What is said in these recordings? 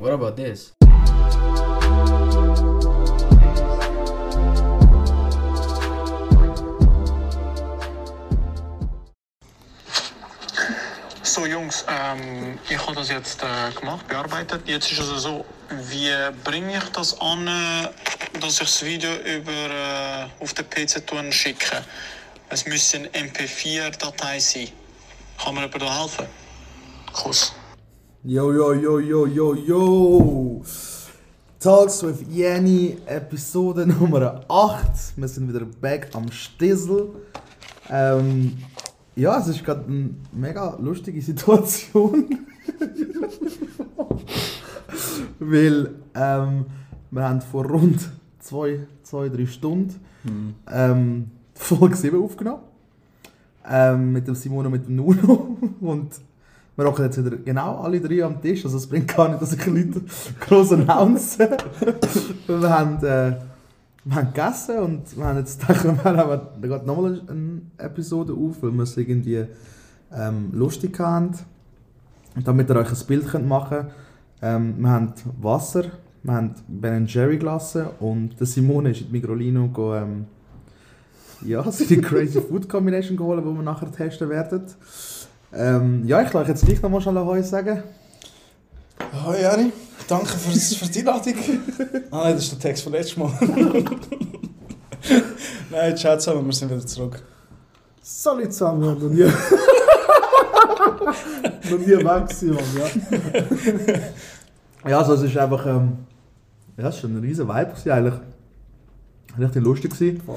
What about this? So Jungs, ähm, ich habe das jetzt äh, gemacht, bearbeitet. Jetzt ist es so, wie bringe ich das an, äh, dass ich das Video über, äh, auf den PC schicke? Es müsste eine MP4-Datei sein. Kann mir jemand da helfen? Kuss. Yo, yo, yo, yo, yo, yo! Talks with Jenny, Episode Nummer 8. Wir sind wieder back am Stissel. Ähm, ja, es ist gerade eine mega lustige Situation. Weil ähm, wir haben vor rund zwei, zwei drei Stunden ähm, Folge 7 aufgenommen. Ähm, mit dem Simone und mit dem Nuno. Und wir hocken jetzt wieder genau alle drei am Tisch. Also es bringt gar nicht, dass ich Leute groß announce. wir, haben, äh, wir haben gegessen und wir haben jetzt gedacht, wir da geht nochmal eine Episode auf, weil wir es irgendwie ähm, lustig haben. Damit ihr euch ein Bild könnt machen könnt. Ähm, wir haben Wasser, wir haben Ben Jerry gelassen und der Simone ist in die Migrolino go, ähm, ja, seine Crazy Food Combination geholt, die wir nachher testen werden. Ähm, ja, ich lasse jetzt gleich nochmal schnell Heu sagen. Hoi Jani, danke für, für die Einladung. ah nein, das ist der Text von letztes Mal. nein, ciao zusammen, wir sind wieder zurück. Salut zusammen, wir haben noch nie. noch nie weg gewesen, Mann, ja. Ja, also es ist einfach, ähm, ja, es ist schon ein riesen Vibe eigentlich. Richtig lustig gewesen. Voll.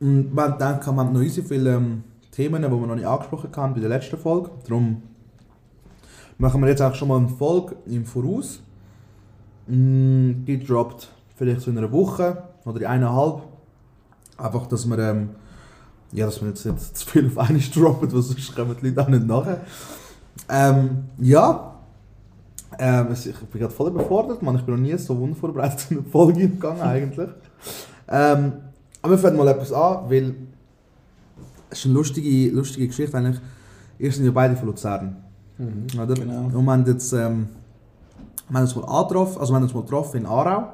Und wir haben gedacht, wir haben noch riesig viele ähm, Themen, die wir noch nicht angesprochen haben bei der letzten Folge. Darum machen wir jetzt auch schon mal eine Folge im Voraus. Mm, Die droppt vielleicht so in einer Woche oder in eineinhalb. Einfach, dass wir, ähm, ja, dass wir jetzt nicht zu viel auf einmal droppen, weil sonst kommen die Leute auch nicht nachher. Ähm, ja, ähm, ich bin gerade voll überfordert, man. Ich bin noch nie so unvorbereitet in eine Folge gegangen eigentlich. Ähm, aber wir fangen mal etwas an, weil es ist eine lustige, lustige Geschichte eigentlich. Ihr sind ja beide von Luzern. Oder? Genau. Und wir haben jetzt ähm, wir haben uns mal angetroffen, also wir haben uns mal getroffen in Aarau.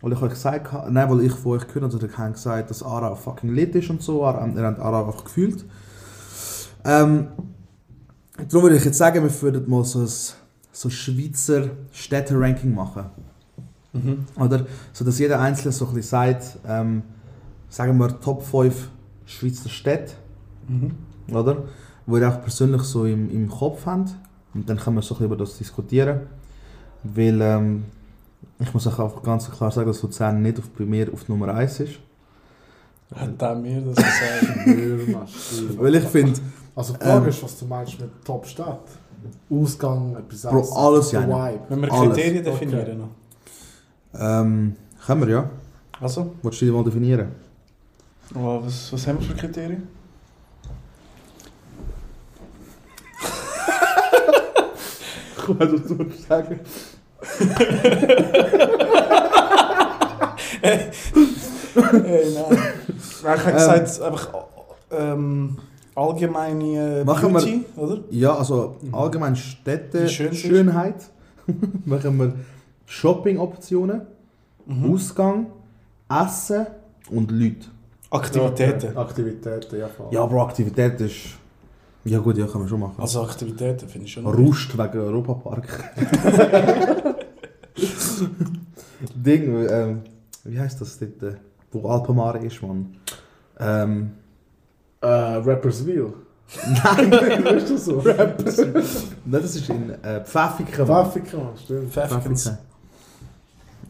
Weil ich euch gesagt habe, nein, weil ich von euch gehört habe, habe gesagt, dass Aarau fucking lit ist und so. Ihr habt Aarau einfach gefühlt. Ähm, darum würde ich jetzt sagen, wir würden mal so ein so Schweizer Städte-Ranking machen. Mhm. Oder? So dass jeder Einzelne so ein bisschen sagt, ähm, sagen wir Top 5 Schweizer Städte, Mhm. oder? Wo ihr auch persönlich so im, im Kopf habt. Und dann können wir so ein bisschen über das diskutieren. Weil ähm, ich muss auch einfach ganz klar sagen, dass Luzern nicht auf, bei mir auf Nummer 1 ist. Hat auch mir das gesagt. Weil ich finde, Also die Frage Ähm. ist, was du meinst mit Top-Stadt. Ausgang, etwas Bro, alles ja. Vibe. Wenn wir Alles. Kriterien definieren noch. ähm, können wir ja. Also, Wolltest du die mal definieren? Oh, was, was haben wir für Kriterien? Weiß, was du sagen. Hey, nein. Ich habe gesagt, einfach ähm, allgemeine Machen wir- Beauty, oder? Ja, also allgemein Städte. Schönheit. Machen wir Shopping-Optionen, Mhm. Ausgang, Essen und Leute. Aktivitäten. Okay. Aktivitäten, ja voll. Ja, Bro, Aktivität ist. Ja, gut, ja, kann man schon machen. Also Aktivitäten finde ich schon. Rust wegen Europapark. Ding, ähm, wie heißt das dort, äh, wo Alpamare ist, man? Ähm, Äh, Rapperswil. nein, Weißt du so? Rappers. nein, das ist in äh, Pfäffiken. Mann. Pfäffiken, stimmt. Pfäffiken.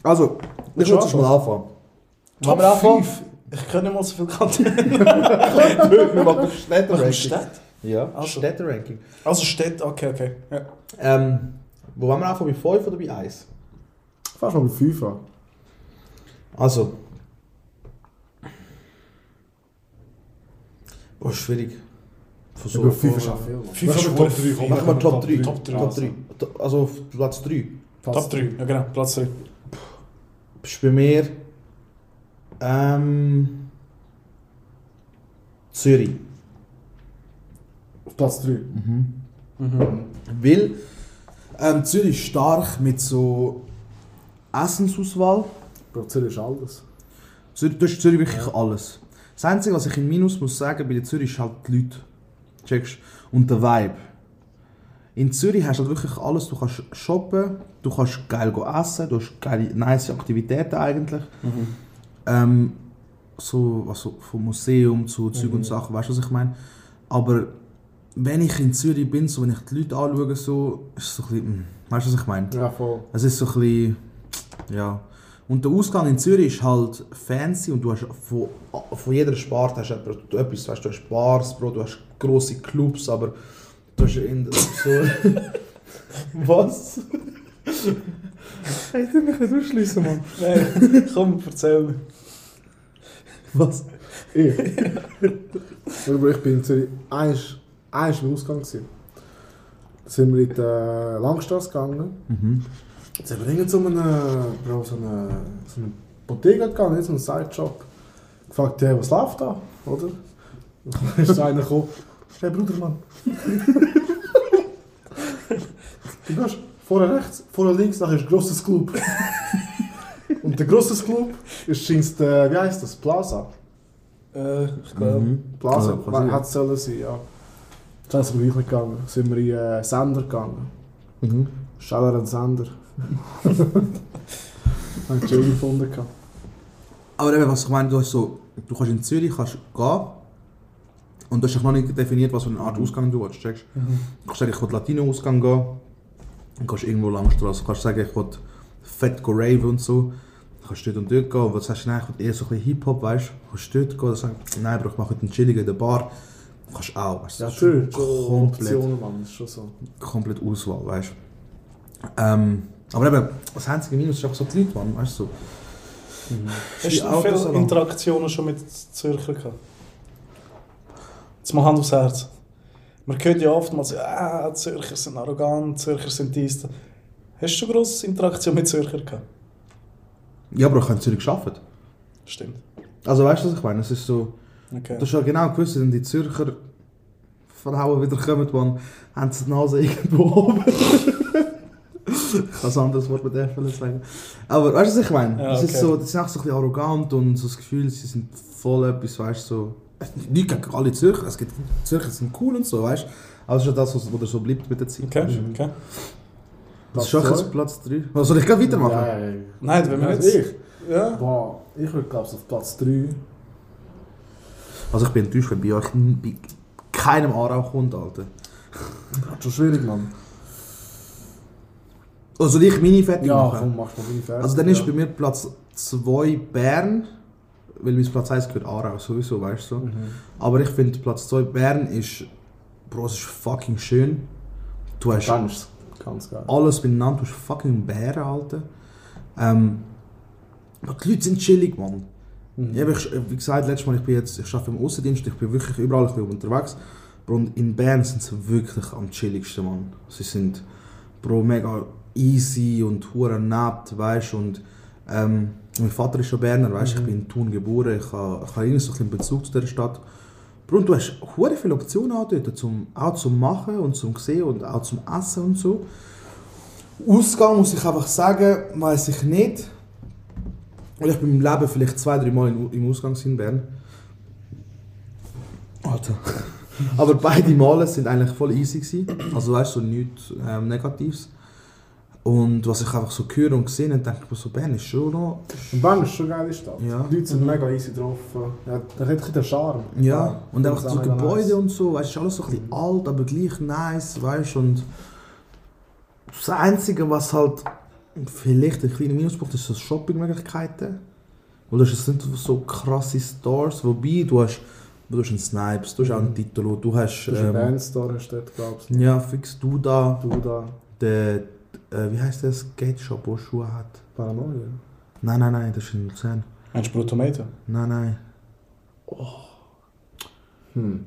Also, ich Schon würde jetzt mal anfangen. Top Wollen wir anfangen? 5. Ich nicht mal so viel Kanten. Wir machen Städte-Ranking. Stadt? Ja, Also. Städte-Ranking. Also Städte, okay, okay. Ja. Ähm, wo wollen wir anfangen? Bei 5 oder bei 1? Fast mal bei 5 an. Also. Boah, schwierig. Von Über 5 ist auch viel. Mann. Fünf Machst du ist Top gut. 3? Machen wir Top 3. Top drei. Top 3. Also auf Platz 3. Top 3, ja genau, Platz 3. Ist bei mir. Ähm. Zürich. Auf Platz 3. Mhm. Mhm. Weil Ähm, Zürich ist stark mit so Essensauswahl. Bro, Zürich ist alles. Zürich, du hast in Zürich wirklich alles. Das Einzige, was ich im Minus muss sagen, bei der Zürich ist halt die Leute. Checkst? Und der Vibe. In Zürich hast du halt wirklich alles. Du kannst shoppen, du kannst geil go essen, du hast geile, nice Aktivitäten eigentlich. Ähm, so, also vom Museum zu Zeug und Sachen, weißt du, was ich meine? Aber wenn ich in Zürich bin, so, wenn ich die Leute anschaue, so, ist es so ein bisschen, mm, weißt du, was ich meine? Ja, voll. Es ist so ein bisschen, Und der Ausgang in Zürich ist halt fancy und du hast von, von jeder Sparte hast du etwas, weißt, du hast Bars, Bro, du hast grosse Clubs, aber du hast in so... Was? Ich tu mich nicht ausschliessen, Mann. Nein, komm, erzähl mir. Was? Ich. Aber ich bin in Zürich. Eins, eins im Ausgang. Gewesen. Da sind wir in die äh, Langstrasse gegangen. Mhm. Jetzt sind wir irgend so eine, Bro, so eine, so eine Bottega gegangen, nicht so einen Sideshop. Gefragt, hey, was läuft da? Oder? Dann ist einer gekommen. Hey Bruder, Mann. du gehst vorne rechts, vorne links, nachher ist ein grosses Club. Und der grosses Club ist scheinst, äh, wie heißt das? Plaza. Äh, ich glaube. Mhm. Plaza, Also, quasi- hat es sollen sein, ja. Dann sind wir gleich nicht gegangen. Sind wir in äh, Sender gegangen. Mhm. Scheller an Sender. Haben ich schön gefunden. gehabt. Aber eben, was ich meine, du, hast so, du kannst in Zürich kannst gehen und du hast noch nicht definiert, was für eine Art Ausgang du willst. Checkst? Du kannst sagen, ich will Latino-Ausgang gehen. Dann kannst du irgendwo Langstrasse. Du kannst sagen, ich will fett rave und so. Dann kannst du dort und dort gehen. Und was sagst du, nein, ich will eher so ein bisschen Hip-Hop, weißt du? Kannst du dort gehen. Dann sagst du, nein, ich mache heute einen chilligen in der Bar. Kannst du auch, weißt du? Ja, Das ist natürlich. Komplett, Optionen, Mann, das ist schon so. komplett Auswahl, weißt du? Ähm, aber eben, das einzige Minus ist einfach so die Leute, Mann, weißt du? So. Hast du viele. Interaktionen schon mit Zürcher gehabt? Jetzt mal Hand aufs Herz. Man hört ja oftmals, ah, Zürcher sind arrogant, Zürcher sind dies. Hast du schon grosse Interaktion mit Zürcher gehabt? Ja, aber ich habe in Zürich gearbeitet. Stimmt. Also weißt du, was ich meine? Es ist so, Okay. du hast ja genau gewusst, wenn die Zürcher Frauen wieder kommen, dann haben sie die Nase irgendwo oben. ich kann ein anderes Wort mit Stelle sagen. Aber weißt du, was ich meine? Ja, es ist okay. so, die sind auch so ein bisschen arrogant und so das Gefühl, sie sind voll etwas, weißt du, so. Nicht gegen alle Zürcher, es gibt Zürcher sind cool und so, weißt du. Aber es ist ja das, was was so bleibt mit der Zeit. Okay, du. okay. Das ist schon jetzt Platz 3. Was soll ich gerade weitermachen? Ja. Nein, wenn wir Also jetzt... ich? Ja. Boah, ich würde glaube auf Platz 3. Also ich bin enttäuscht, wenn bei euch bei keinem Aarau kommt, Alter. Hat schon schwierig, Mann. Also ich meine fertig Ja, machen. komm, mach mal meine fertig. Also dann ist ja. bei mir Platz 2 Bern, weil mein Platz 1 gehört Aarau, sowieso, weißt du. so. Mhm. Aber ich finde Platz 2 Bern ist, Bro, es ist fucking schön. Du hast Ganz, ganz geil. alles beieinander, du hast fucking Bären, Alter. Ähm, die Leute sind chillig, Mann. Mhm. Ja, ich, wie gesagt, letztes Mal, ich bin jetzt, ich arbeite im Außendienst, ich bin wirklich überall ein bisschen unterwegs. Bro, und in Bern sind sie wirklich am chilligsten, Mann. Sie sind, Bro, mega easy und hure nett, weißt du, und ähm, mein Vater ist schon Berner, weißt du, ich bin in Thun geboren, ich habe, ich habe irgendwie so ein Bezug zu dieser Stadt. Und du hast hure viele Optionen auch dort, zum, auch zum Machen und zum Sehen und auch zum Essen und so. Ausgang muss ich einfach sagen, weiß ich nicht. Weil ich bin im Leben vielleicht zwei, drei Mal in- im Ausgang in Bern. Alter. Aber beide Male sind eigentlich voll easy gewesen. Also weißt du, so nichts ähm, Negatives. Und was ich einfach so höre und sehe, dann denke ich mir so, Bern ist schon noch... Und Bern ist schon eine geile Stadt. Ja. Die Leute sind mega easy drauf. Ja, da hat ein bisschen den Charme. Ja, und Ich einfach so Gebäude nice. und so, weißt du, ist alles so ein bisschen alt, aber gleich nice, weißt du, und das Einzige, was halt vielleicht ein kleiner Minuspunkt ist, so Shoppingmöglichkeiten. Weil jetzt nicht so krasse Stores, wobei du hast, du hast einen Snipes, du hast auch einen Titolo, du hast, Du hast einen ähm, Bandstore, hast du dort, glaubst du. ja, fix du da, Du da, der, äh, wie heißt der Skate Shop, der Schuhe hat? Paranoia. Nein, nein, nein, das ist in Luzern. Meinst du Brutometer? Nein, nein, Hm.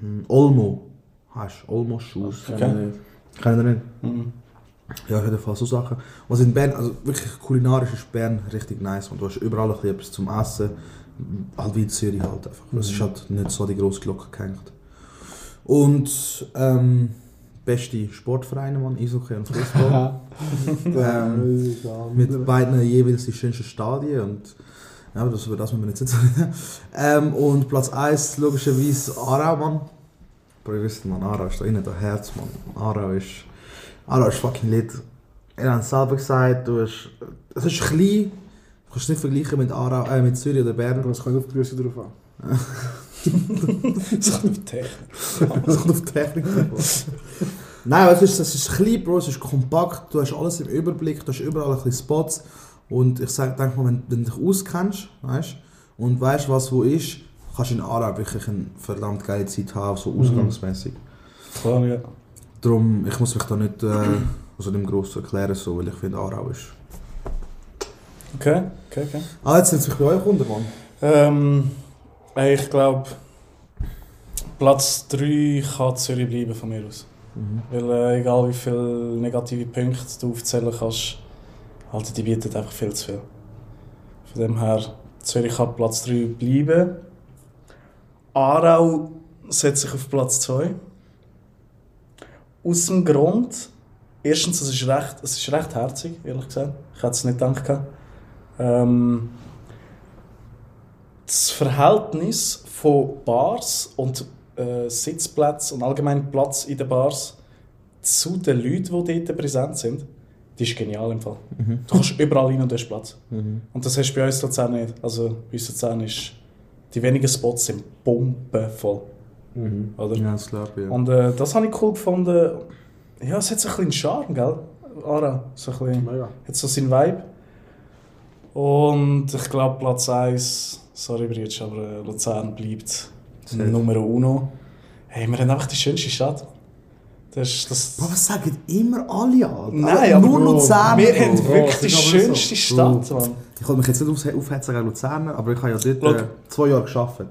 hm, Olmo, hast du, Olmo Schuhe. Okay. Kann ich nicht. Mhm. Ja, auf jeden Fall so Sachen. Was in Bern, also wirklich kulinarisch ist Bern richtig nice und du hast überall ein bisschen etwas zum Essen. Halt wie in Zürich halt einfach. Es ist halt nicht so die grosse Glocke gehängt. Und ähm, beste Sportvereine, Mann, Eishockey und Fußball. Ähm, mit beiden jeweils die schönsten Stadien und ja, das, über das müssen wir jetzt nicht reden. Ähm, und Platz 1 logischerweise Aarau, Mann. Bro, ihr wisst, man, Aarau ist da innen, da Herz, man. Aarau ist, Aarau ist fucking lit. Er hat es selber gesagt, du hast, es ist klein, du kannst es nicht vergleichen mit, Aarau, äh, mit Zürich oder Bern. Aber es kommt auf die Größe drauf an. Das kommt auf Technik. Es kommt auf die Technik. Nein, es ist, es ist klein, Bro, es ist kompakt, du hast alles im Überblick, du hast überall ein bisschen Spots. Und ich sage, denk mal, wenn, wenn du dich auskennst, weißt und weißt, was wo ist, kannst du in Aarau wirklich eine verdammt geile Zeit haben, so ausgangsmäßig. Klar, ja. Darum, ich muss mich da nicht, äh, also nicht gross erklären, so, weil ich finde, Aarau ist. Okay, okay, okay. Ah, jetzt sind es bei euch unter, Mann. Ähm, ey, ich glaube, Platz 3 kann Zürich bleiben von mir aus. Weil äh, egal wie viele negative Punkte du aufzählen kannst, halt, die bieten einfach viel zu viel. Von dem her, Zürich kann Platz 3 bleiben. Aarau setzt sich auf Platz 2. Aus dem Grund, erstens, es ist recht, es ist recht herzig, ehrlich gesagt. Ich hätte es nicht gedacht. Ähm, das Verhältnis von Bars und äh, Sitzplätzen und allgemein Platz in den Bars zu den Leuten, die dort präsent sind, die ist genial im Fall. Du kannst überall rein und du hast Platz. Und das hast du bei uns in Luzern nicht. Also bei uns Luzern ist, die wenigen Spots sind bombenvoll. Oder? Ja, das glaube ich. Ja. Und äh, das habe ich cool gefunden. Ja, es hat so ein bisschen Charme, gell? Ara, so ein bisschen, Mega. hat so seinen Vibe. Und ich glaube Platz 1, sorry Britsch, aber äh, Luzern bleibt Safe. Nummer uno. Hey, wir haben einfach die schönste Stadt. Das, ist- das, Bro, was sagen immer alle an? Nein, aber nur Bro, Luzern. wir Bro. haben Bro, wirklich das die schönste so. Stadt, Mann. Ich wollte mich jetzt nicht aufhe- aufhetzen gegen Luzerner, aber ich habe ja dort Schau. äh, zwei Jahre gearbeitet.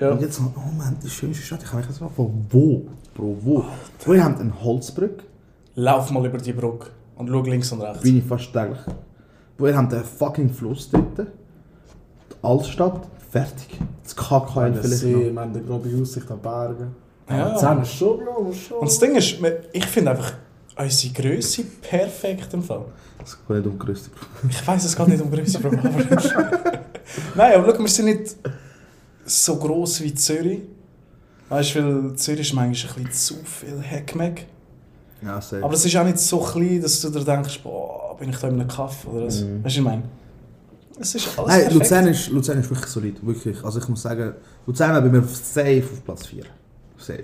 Ja. Und jetzt oh man, die schönste Stadt. Ich habe mich jetzt gefragt, von wo? Bro, wo? Bro, ihr habt eine Holzbrücke, Lauf mal über die Brücke und schau links und rechts. bin ich fast täglich. Ihr habt einen fucking Fluss dort. Altstadt, fertig. Das KKL vielleicht See, noch. wir haben eine grobe Aussicht an Berge. Ja. Ja. Zehn ist schon, schon. Und das Ding ist, ich finde einfach unsere Größe perfekt im Fall. Das geht nicht um Größe. Ich weiß, es geht nicht um Größe, Bro. Aber Nein, aber schau, wir sind nicht so gross wie Zürich. Weißt du, weil Zürich ist manchmal ein bisschen zu viel Heckmeck. Ja, safe. Aber es ist auch nicht so klein, dass du dir denkst, boah, bin ich da in einem Kaff oder was. Mhm. Weißt du, ich meine? Es ist alles Nein, perfekt. Luzern ist, Luzern ist wirklich solid, wirklich. Also ich muss sagen, Luzern hat bei mir safe auf Platz 4. Safe.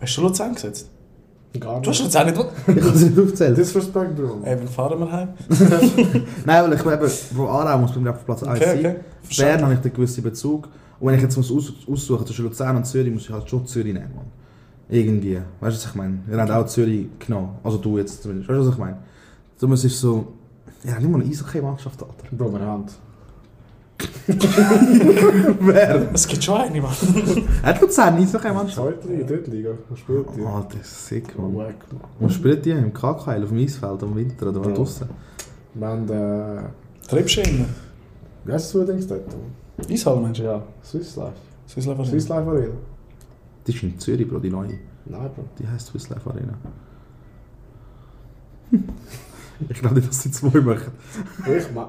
Hast du Luzern gesetzt? Gar Du hast nicht. Luzern nicht... Ich kann es nicht aufzählen. Disrespect, Bro. Eben, fahren wir heim. Nein, weil ich glaube, Bro, Aarau muss bei mir auf Platz 1 Okay, sein. okay. Bern habe ich den gewissen Bezug. Und wenn ich jetzt muss aus, aussuchen zwischen Luzern und Zürich, muss ich halt schon Zürich nehmen, Mann. Irgendwie. Weißt du, was ich meine? Ihr habt auch Zürich genommen. Also du jetzt zumindest. Weißt du, was ich meine? So muss ich so... Habt nicht mal eine Eishockey-Mannschaft, Alter. Bro, wir haben. Wer? Es gibt schon eine, Mann. Hat Luzern Eishockey-Mannschaft? Zweite Liga, dritte Liga. Was spielt die? Alter, das ist sick, Oh, Mann. wack, Mann. Wo spielt die? Im KKL, auf dem Eisfeld, am Winter oder Ja. draußen? Wir haben, äh, Treibschienen. wie heißt das übrigens dort? Eishalle, meinst du? Ja, Swiss Life. Swiss Life Swiss Life Arena. Die ist in Zürich, Bro, die neue. Nein, Bro. Die heißt Swiss Life Arena. ich glaube nicht, dass sie zwei machen. Ich mach.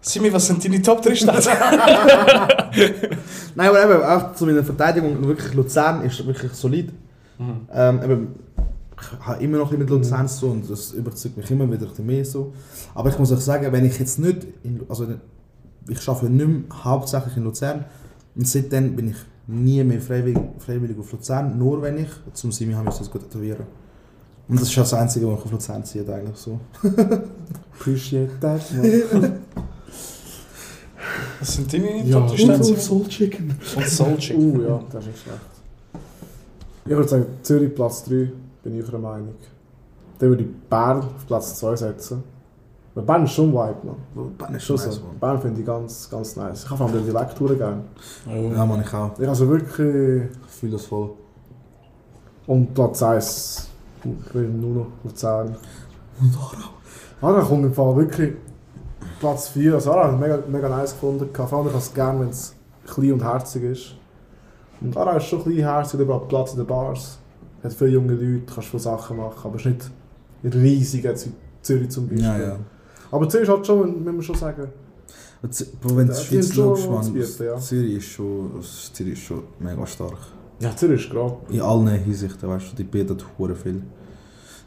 Simi, was sind deine Top 3 Städte? Nein, aber eben, auch zu meiner Verteidigung, wirklich Luzern ist wirklich solid. Ähm, eben, ich habe immer noch mit Luzern so und das überzeugt mich immer wieder mehr so. Aber ich muss euch sagen, wenn ich jetzt nicht, in, also ich arbeite nicht mehr hauptsächlich in Luzern und seitdem bin ich nie mehr freiwillig, freiwillig auf Luzern, nur wenn ich zum Simi habe, müssen das gut tätowieren. Und das ist auch das Einzige, was ich auf Luzern ziehe eigentlich so. Appreciate that, man. Was sind deine Ja, Top 3 Städte? und Soul Chicken. Und Soul Chick. Uh, ja, das ist nicht schlecht. Ich würde sagen, Zürich Platz 3, bin ich der Meinung. Dann würde ich Bern auf Platz 2 setzen. Weil Bern ist schon Vibe, man. Bern ist Schon nice, so. Mann. Bern finde ich ganz, ganz nice. Ich habe vor allem die Dialekttouren gerne. Oh. Ja, man, ich auch. Ich also wirklich... Ich fühle das voll. Und Platz 1, ich will nur noch Luzern. Und Aarau. Aarau kommt im Fall wirklich Platz 4. Also Aarau habe ich mega, mega nice gefunden. Vor allem ich habe es gerne, wenn es klein und herzig ist. Und Aarau ist schon klein, herzig, überall Platz in den Bars. hat viele junge Leute, kannst viele Sachen machen, aber es ist nicht riesig jetzt wie Zürich zum Beispiel. Ja, ja. Aber Zürich hat schon, muss man schon sagen, wenn du Schweiz schaust, Zürich ist schon mega stark. Ja, Zürich ist gerade. In allen Hinsichten, weißt du, die bietet hure viel.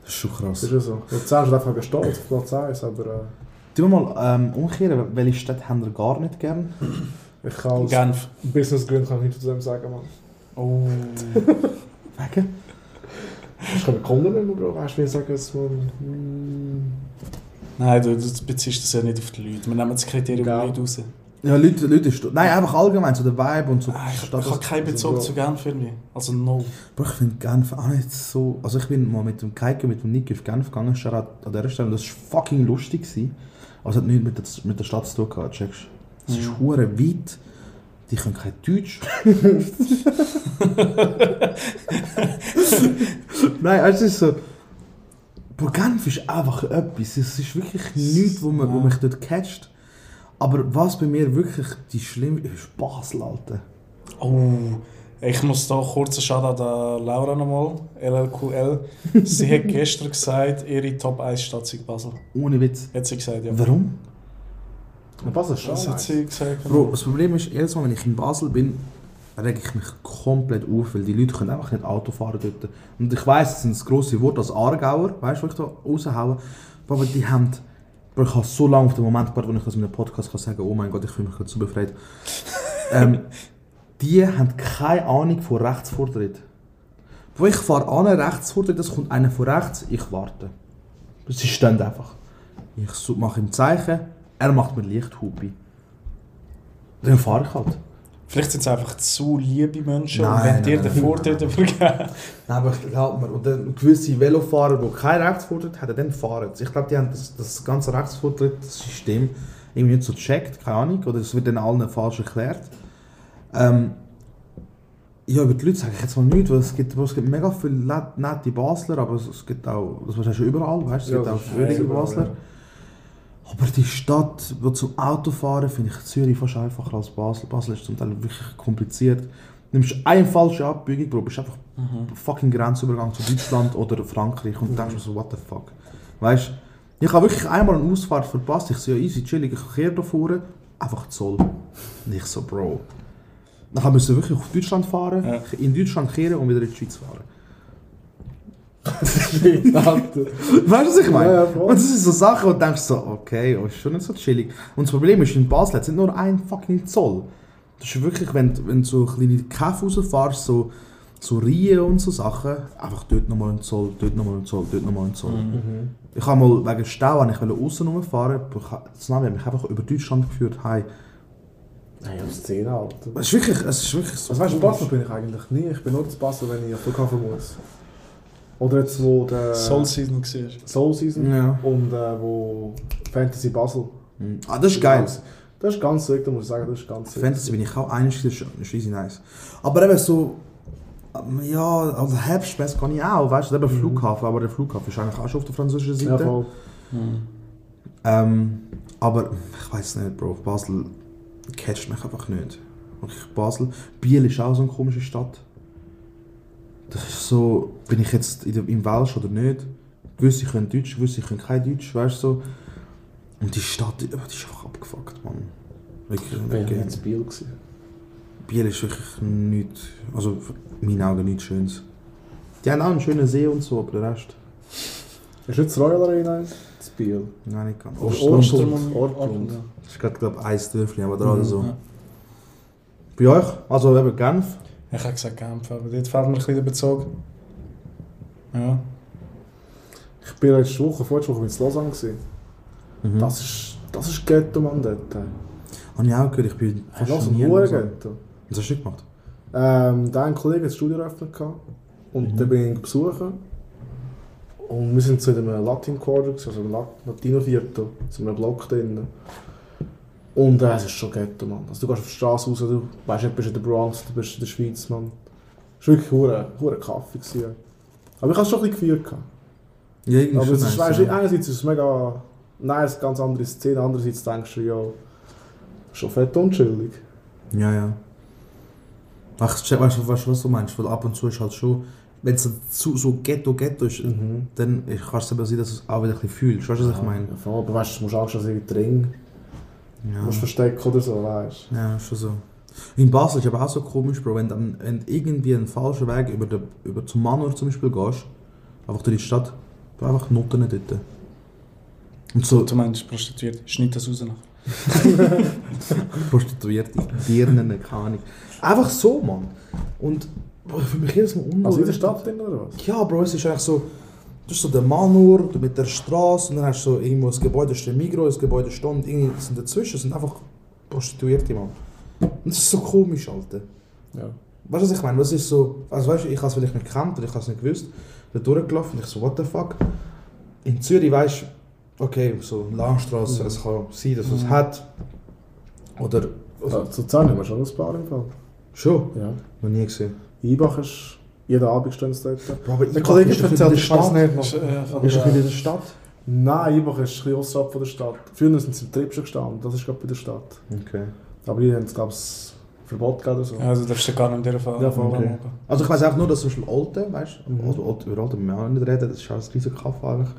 Das ist schon krass. Das ist ja so. Luzern ist einfach gestolz auf Platz 1, aber äh, Tun wir mal ähm, umkehren, welche Städte haben wir gar nicht gern? ich kann aus Genf. Businessgründen kann ich nichts zu dem sagen, Mann. Oh. Wegen? Ich kann Kunden nicht mehr, Bro. Weißt du, wie ich sage, es man... Mm, Nein, du, du beziehst das ja nicht auf die Leute. Wir nehmen das Kriterium Ja. nicht raus. Ja, Leute, Leute ist... Nein, einfach allgemein, so der Vibe und so. Ah, ich Stadt- ich habe keinen Bezug also, zu Genf irgendwie. Also no. Bro, ich finde Genf auch nicht so... Also ich bin mal mit dem Keiko, mit dem Nick auf Genf gegangen, Shoutout an dieser Stelle, das war fucking lustig. Gewesen. Also es hat nichts mit der, mit der Stadt zu tun gehabt, checkst? Es ist Mhm. hure weit, die können kein Deutsch. Nein, es ist so... Bro, Genf ist einfach etwas, es ist wirklich nichts, wo, man, wo Ja. mich dort catcht. Aber was bei mir wirklich die schlimme ist Basel, Alter. Oh. Ich muss da kurz einen Shoutout an Laura nochmal. LLQL. Sie hat gestern gesagt, ihre Top 1 Stadt sei Basel. Ohne Witz. Hat sie gesagt, ja. Warum? Was ist schon? Was hat sie gesagt? Bro, das Problem ist, jedes Mal, wenn ich in Basel bin, reg ich mich komplett auf, weil die Leute können einfach nicht Auto fahren dort. Und ich weiss, das sind das grosse Wort als Aargauer, weißt du, was ich da raushaue? Aber die haben... Bro, ich habe so lange auf den Moment gewartet, wo ich das in einem Podcast kann sagen oh mein Gott, ich fühle mich gerade so befreit. ähm, die haben keine Ahnung von Rechtsvortritt. Wo ich fahre an Rechtsvortritt, es kommt einer von rechts, ich warte. Sie stehen einfach. Ich mache ihm Zeichen, er macht mir Lichthupe. Dann fahre ich halt. Vielleicht sind es einfach zu liebe Menschen Nein, und wenn nein, dir den. Vortritt übergeben. Nein, aber ich glaube mir, oder gewisse Velofahrer, die keinen Rechtsvortritt haben, dann fahren sie. Ich glaube, die haben das, das ganze Rechtsvortritt-System irgendwie nicht so gecheckt, keine Ahnung, oder es wird dann allen falsch erklärt. Ähm, ja, über die Leute sage ich jetzt mal nichts, weil es gibt, es gibt mega viele net- nette Basler, aber es, es gibt auch, das hast du überall, weißt du, es Ja, gibt auch schwierige überall, Basler. ja. Aber die Stadt, wo zum Autofahren finde ich Zürich fast einfacher als Basel. Basel ist zum Teil wirklich kompliziert. Du nimmst eine falsche Abbiegung, Bro, bist einfach fucking Grenzübergang zu Deutschland oder Frankreich und denkst mir so, what the fuck. Weißt du, ich habe wirklich einmal eine Ausfahrt verpasst. Ich so, ja, easy, chillig, ich kehre da vorne, einfach Zoll. Und ich so, Bro. Dann müssen wir wirklich auf Deutschland fahren, Ja. in Deutschland kehren und wieder in die Schweiz fahren. Weißt du, was ich meine? Ja, und das sind so Sachen, wo du denkst so, okay, oh, ist schon nicht so chillig. Und das Problem ist, in Basel hat es nicht nur ein fucking Zoll. Das ist wirklich, wenn, du- wenn du so kleine Käfer rausfährst, so, so Reihen und so Sachen, einfach dort nochmal ein Zoll, dort nochmal ein Zoll, dort nochmal ein Zoll. Mhm. Ich habe mal wegen Stau, wenn ich außen rumfahren wollte, ich ha- das Navi hat mich einfach über Deutschland geführt. Hey, Nein, auf Szene, Alter. es ist wirklich, es ist wirklich so. Also weißt du, in Basel bin ich eigentlich nie. Ich bin nur zu Basel, wenn ich auf den Flughafen muss. Oder jetzt, wo der Soul Season war. Soul Season Ja. und äh, wo Fantasy Basel. Mhm. Ah, das ist geil. Das ist ganz sick, da muss ich sagen, das ist ganz sick. Fantasy bin ich auch einig, das ist, easy nice. Aber eben so, ähm, ja, also Herbstmesse kann ich auch, weißt du, eben Flughafen, aber der Flughafen ist eigentlich auch schon auf der französischen Ja, Seite. voll. ähm, aber ich weiß nicht, Bro, Basel catcht mich einfach nicht. Wirklich Basel. Biel ist auch so eine komische Stadt. Das ist so, bin ich jetzt in der, im Welsch oder nicht? Gewisse können Deutsch, gewisse können kein Deutsch, weißt du so. Und die Stadt, die ist einfach abgefuckt, Mann. Wirklich, Ich bin wirklich. jetzt in Biel. gewesen. Biel ist wirklich nichts, also in meinen Augen nichts Schönes. Die haben auch einen schönen See und so, aber der Rest, Ist nicht das Royal Arena in Biel? nein, nicht ganz. Ortrund. Ortrund. Das ist gerade, glaube ich, ein Dörfli, aber da oder so. Bei euch? Also eben Genf? Ich habe gesagt Genf, aber dort fehlt mir ein bisschen der Bezug. Ja. Ich bin letzte Woche, vorletzte Woche in Lausanne. Gewesen. Mhm. Das ist, das ist Ghetto, Mann, dort. Habe ich auch gehört, ich bin fast ein nie in Lausanne. Ghetto. Was hast du gemacht? Ähm, da hat ein Kollege das Studio eröffnet und Mhm. dann bin ich ihn besuchen. Und wir sind zu einem Latin Quarter, also einem Lat- Latino Viertel, zu einem Block drin. Und äh, es ist schon Ghetto, Mann. Also, du gehst auf die Straße raus, du weißt, du bist in der Bronx, du bist in der Schweiz, Mann. Es war wirklich hure, Kaffee. Gewesen. Aber ich hatte es schon ein bisschen gefühlt. gehabt. Ja, irgendwie Aber es ist, weißt, du, ja. einerseits ist es mega nice, ganz andere Szene, andererseits denkst du, ja, schon fett unchillig. Ja, ja. Ach, weißt du, weißt, du, was du meinst? Weil ab und zu ist halt schon, wenn es so, so Ghetto-Ghetto ist, Mhm. dann kann es aber sein, dass du es auch wieder ein bisschen fühlst. Weißt du, was ich meine? Ja, voll, aber weißt du, du musst auch schon irgendwie drin, Ja. musst verstecken oder so, weißt Ja, schon so. In Basel ist aber auch so komisch, Bro, wenn du, wenn du irgendwie einen falschen Weg über, den, über zum Manor zum Beispiel gehst, einfach durch die Stadt, du hast einfach Noten dort. Und so Du meinst Prostituierte, schneid das raus noch. Prostituierte, Dirnen, keine Ahnung. Einfach so, Mann. Und Bro, für mich jedes Mal unwohl. Also in der Stadt drin oder was? Ja, Bro, es ist eigentlich so, du hast so den Manor du mit der Straße und dann hast du so irgendwo das Gebäude, das ist der Migros, das Gebäude steht und irgendwie sind dazwischen, sind einfach Prostituierte, Mann. Und das ist so komisch, Alter. Ja. Weißt du, was ich meine? Was ist so, also weißt du, ich habe es vielleicht nicht gekannt oder ich habe es nicht gewusst, da durchgelaufen und ich so, what the fuck? In Zürich weißt du, okay, so Langstrasse, es kann sein, dass es hat. Oder, Ja, zu Zahn haben wir schon ein paar im Fall. schon, Ja. noch nie gesehen. Ibach ist, jeden Abend stehen sie dort. Bro, aber Der Kollege ist erzählt, in der weiß Stadt. nicht. Ist, äh, von Ist der- nicht in der Stadt? Nein, Ibach ist ein bisschen außerhalb von der Stadt. Früher sind sie im Trip schon gestanden, das ist gerade bei der Stadt. Okay. Aber die haben es, glaube ich, Verbot oder so. Ja, also darfst du gar nicht in Fall. Ja, voll, okay. Also ich weiß auch nur, dass zum Beispiel Olten, weißt du, Mhm. also Olten, über Olten müssen wir auch nicht reden, das ist auch ein riesiger Kaffee eigentlich.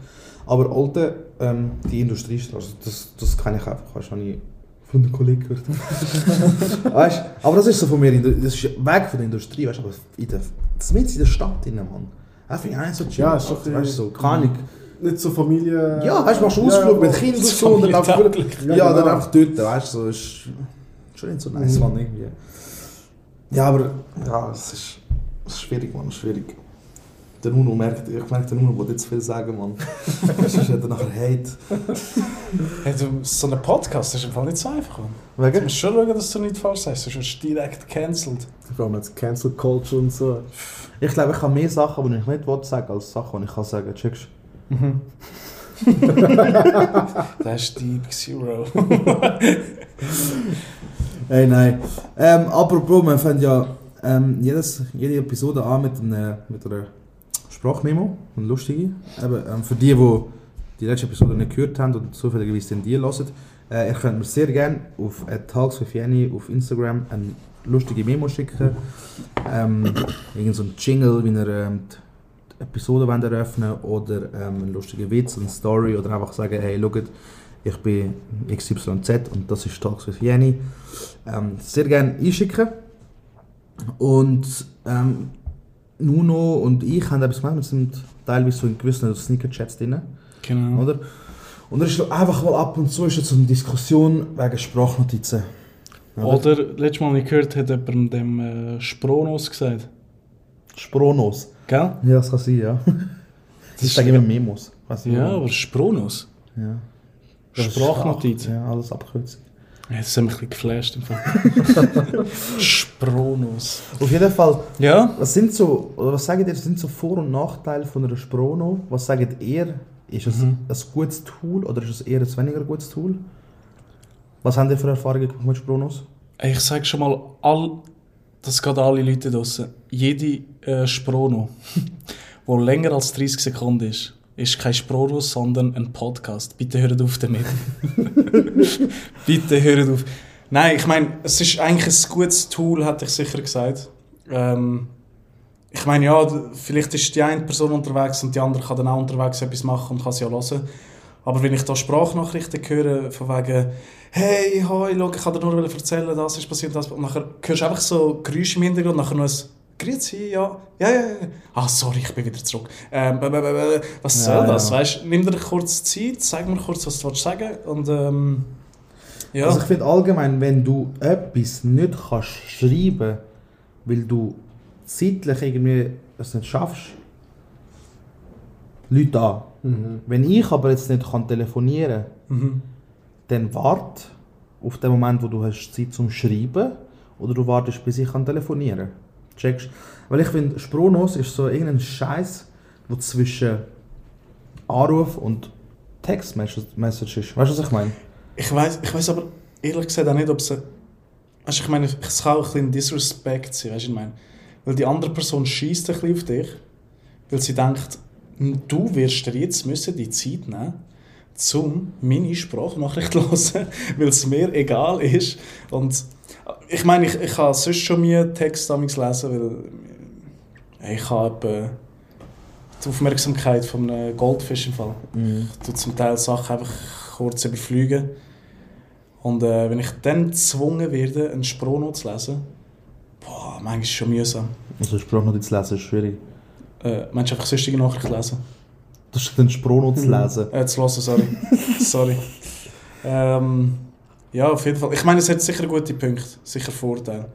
Aber Olten, ähm, die Industriestraße, das, das kann ich einfach, weißt du, habe ich von den Kollegen gehört. weißt du, aber das ist so von mir, das ist weg von der Industrie, weißt du, aber in der, das mit in der Stadt drin, Mann. Ich auch nicht so chill, Ja, ist doch weißt du, so, keine. Nicht so Familie... Ja, weißt du, machst Ausflug ja, mit Kindern und so, und dann einfach, ja, Ja, dann genau. einfach dort, weißt du, so ist schon nicht so nice, Mhm. Mann, irgendwie. Ja, aber, ja, es ist, es ist schwierig, Mann, schwierig. Der Nuno merkt, ich merke, der Nuno will jetzt viel sagen, Mann. Sonst hat er nachher Hate. Hey, du, so ein Podcast ist im Fall nicht so einfach. Man. Du Wegen? musst schon schauen, dass du nicht falsch sagst, sonst wirst du direkt cancelled. Vor allem jetzt Cancel Culture und so. Ich glaube, ich kann mehr Sachen, die ich nicht will sagen, als Sachen, die ich kann sagen. Checkst Mhm. das ist Deep Zero. Hey, nein. Ähm, apropos, wir fangen ja ähm, jedes, jede Episode an mit, einer, mit einer Sprachmemo, eine lustige. Eben, ähm, für die, die die letzte Episode nicht gehört haben und zufälligerweise den die hören, äh, ich könnte mir sehr gerne auf Talks with Jenny auf Instagram eine lustige Memo schicken. Ähm, irgend so ein Jingle, wie ihr ähm, die Episode wollt eröffnen oder ähm, einen lustigen Witz, eine Story oder einfach sagen, hey, schaut, ich bin XYZ und das ist Talks with Jenny. Ähm, sehr gerne einschicken. Und ähm, Nuno und ich haben etwas gemacht, wir sind teilweise so in gewissen Sneaker-Chats drin, Genau. oder? Und da ist einfach mal ab und zu ist so eine Diskussion wegen Sprachnotizen. Oder, letztes Mal, ich gehört, hat jemand dem äh, Spronos gesagt. Spronos. Gell? Ja, das kann sein, ja. Das sage immer Memos. Ja, aber Spronos. ja. Ist Sprachnotizen. Ja, alles Abkürzung. Das hat mich ein bisschen geflasht im Fall. Spronos. Auf jeden Fall, Ja? was sind so, oder was sagt ihr, was sind so Vor- und Nachteile von einer Sprono? Was sagt ihr? Ist es Mhm. ein gutes Tool oder ist es eher ein weniger gutes Tool? Was haben ihr für Erfahrungen gemacht mit Spronos? Ich sage schon mal, all, das geht alle Leute draussen. Jede äh, Sprono, die länger als 30 Sekunden ist, ist kein Sprono, sondern ein Podcast. Bitte hört auf damit. Bitte hört auf. Nein, ich meine, es ist eigentlich ein gutes Tool, hätte ich sicher gesagt. Ähm, ich meine, ja, vielleicht ist die eine Person unterwegs und die andere kann dann auch unterwegs etwas machen und kann sie ja hören. Aber wenn ich da Sprachnachrichten höre, von wegen, hey, hoi, schau, ich kann dir nur erzählen, das ist passiert, das. Und nachher hörst du einfach so Geräusche im Hintergrund, nachher noch ein Grüezi, ja, ja, ja, ja. Ah, sorry, ich bin wieder zurück. Ähm, was Ja, soll das, ja. weißt? Nimm dir kurz Zeit, sag mir kurz, was du willst sagen und ähm, ja. Also ich finde allgemein, wenn du etwas nicht kannst schreiben, weil du zeitlich irgendwie es nicht schaffst, Leute an. Mhm. Wenn ich aber jetzt nicht kann telefonieren mhm. dann wart auf den Moment, wo du hast Zeit zum Schreiben oder du wartest, bis ich kann telefonieren Checkst? Weil ich finde, Spronos ist so irgendein Scheiß, wo zwischen Anruf und Textmessage ist. Weißt du, was ich meine? Ich weiß ich weiss aber ehrlich gesagt auch nicht, ob es. Weißt, ich meine, es kann auch ein bisschen Disrespect sein, weißt du, ich meine. Weil die andere Person schießt ein bisschen auf dich, weil sie denkt, du wirst dir jetzt müssen die Zeit nehmen um meine Sprachnachricht hören, weil es mir egal ist. Und, Ich meine, ich, ich habe sonst schon mir Text damals lesen, weil ich habe die Aufmerksamkeit von einem Goldfisch im Fall. Ich tue zum Teil Sachen einfach kurz überfliegen. Und äh, wenn ich dann gezwungen werde, einen Sprono zu lesen, boah, manchmal ist es schon mühsam. Also Sprachnotiz lesen ist schwierig. Äh, meinst du einfach sonstige Nachricht lesen? Das ist den Sprachnotiz lesen. Äh, zu hören, sorry. sorry. Ähm, ja, auf jeden Fall. Ich meine, es hat sicher gute Punkte, sicher Vorteile.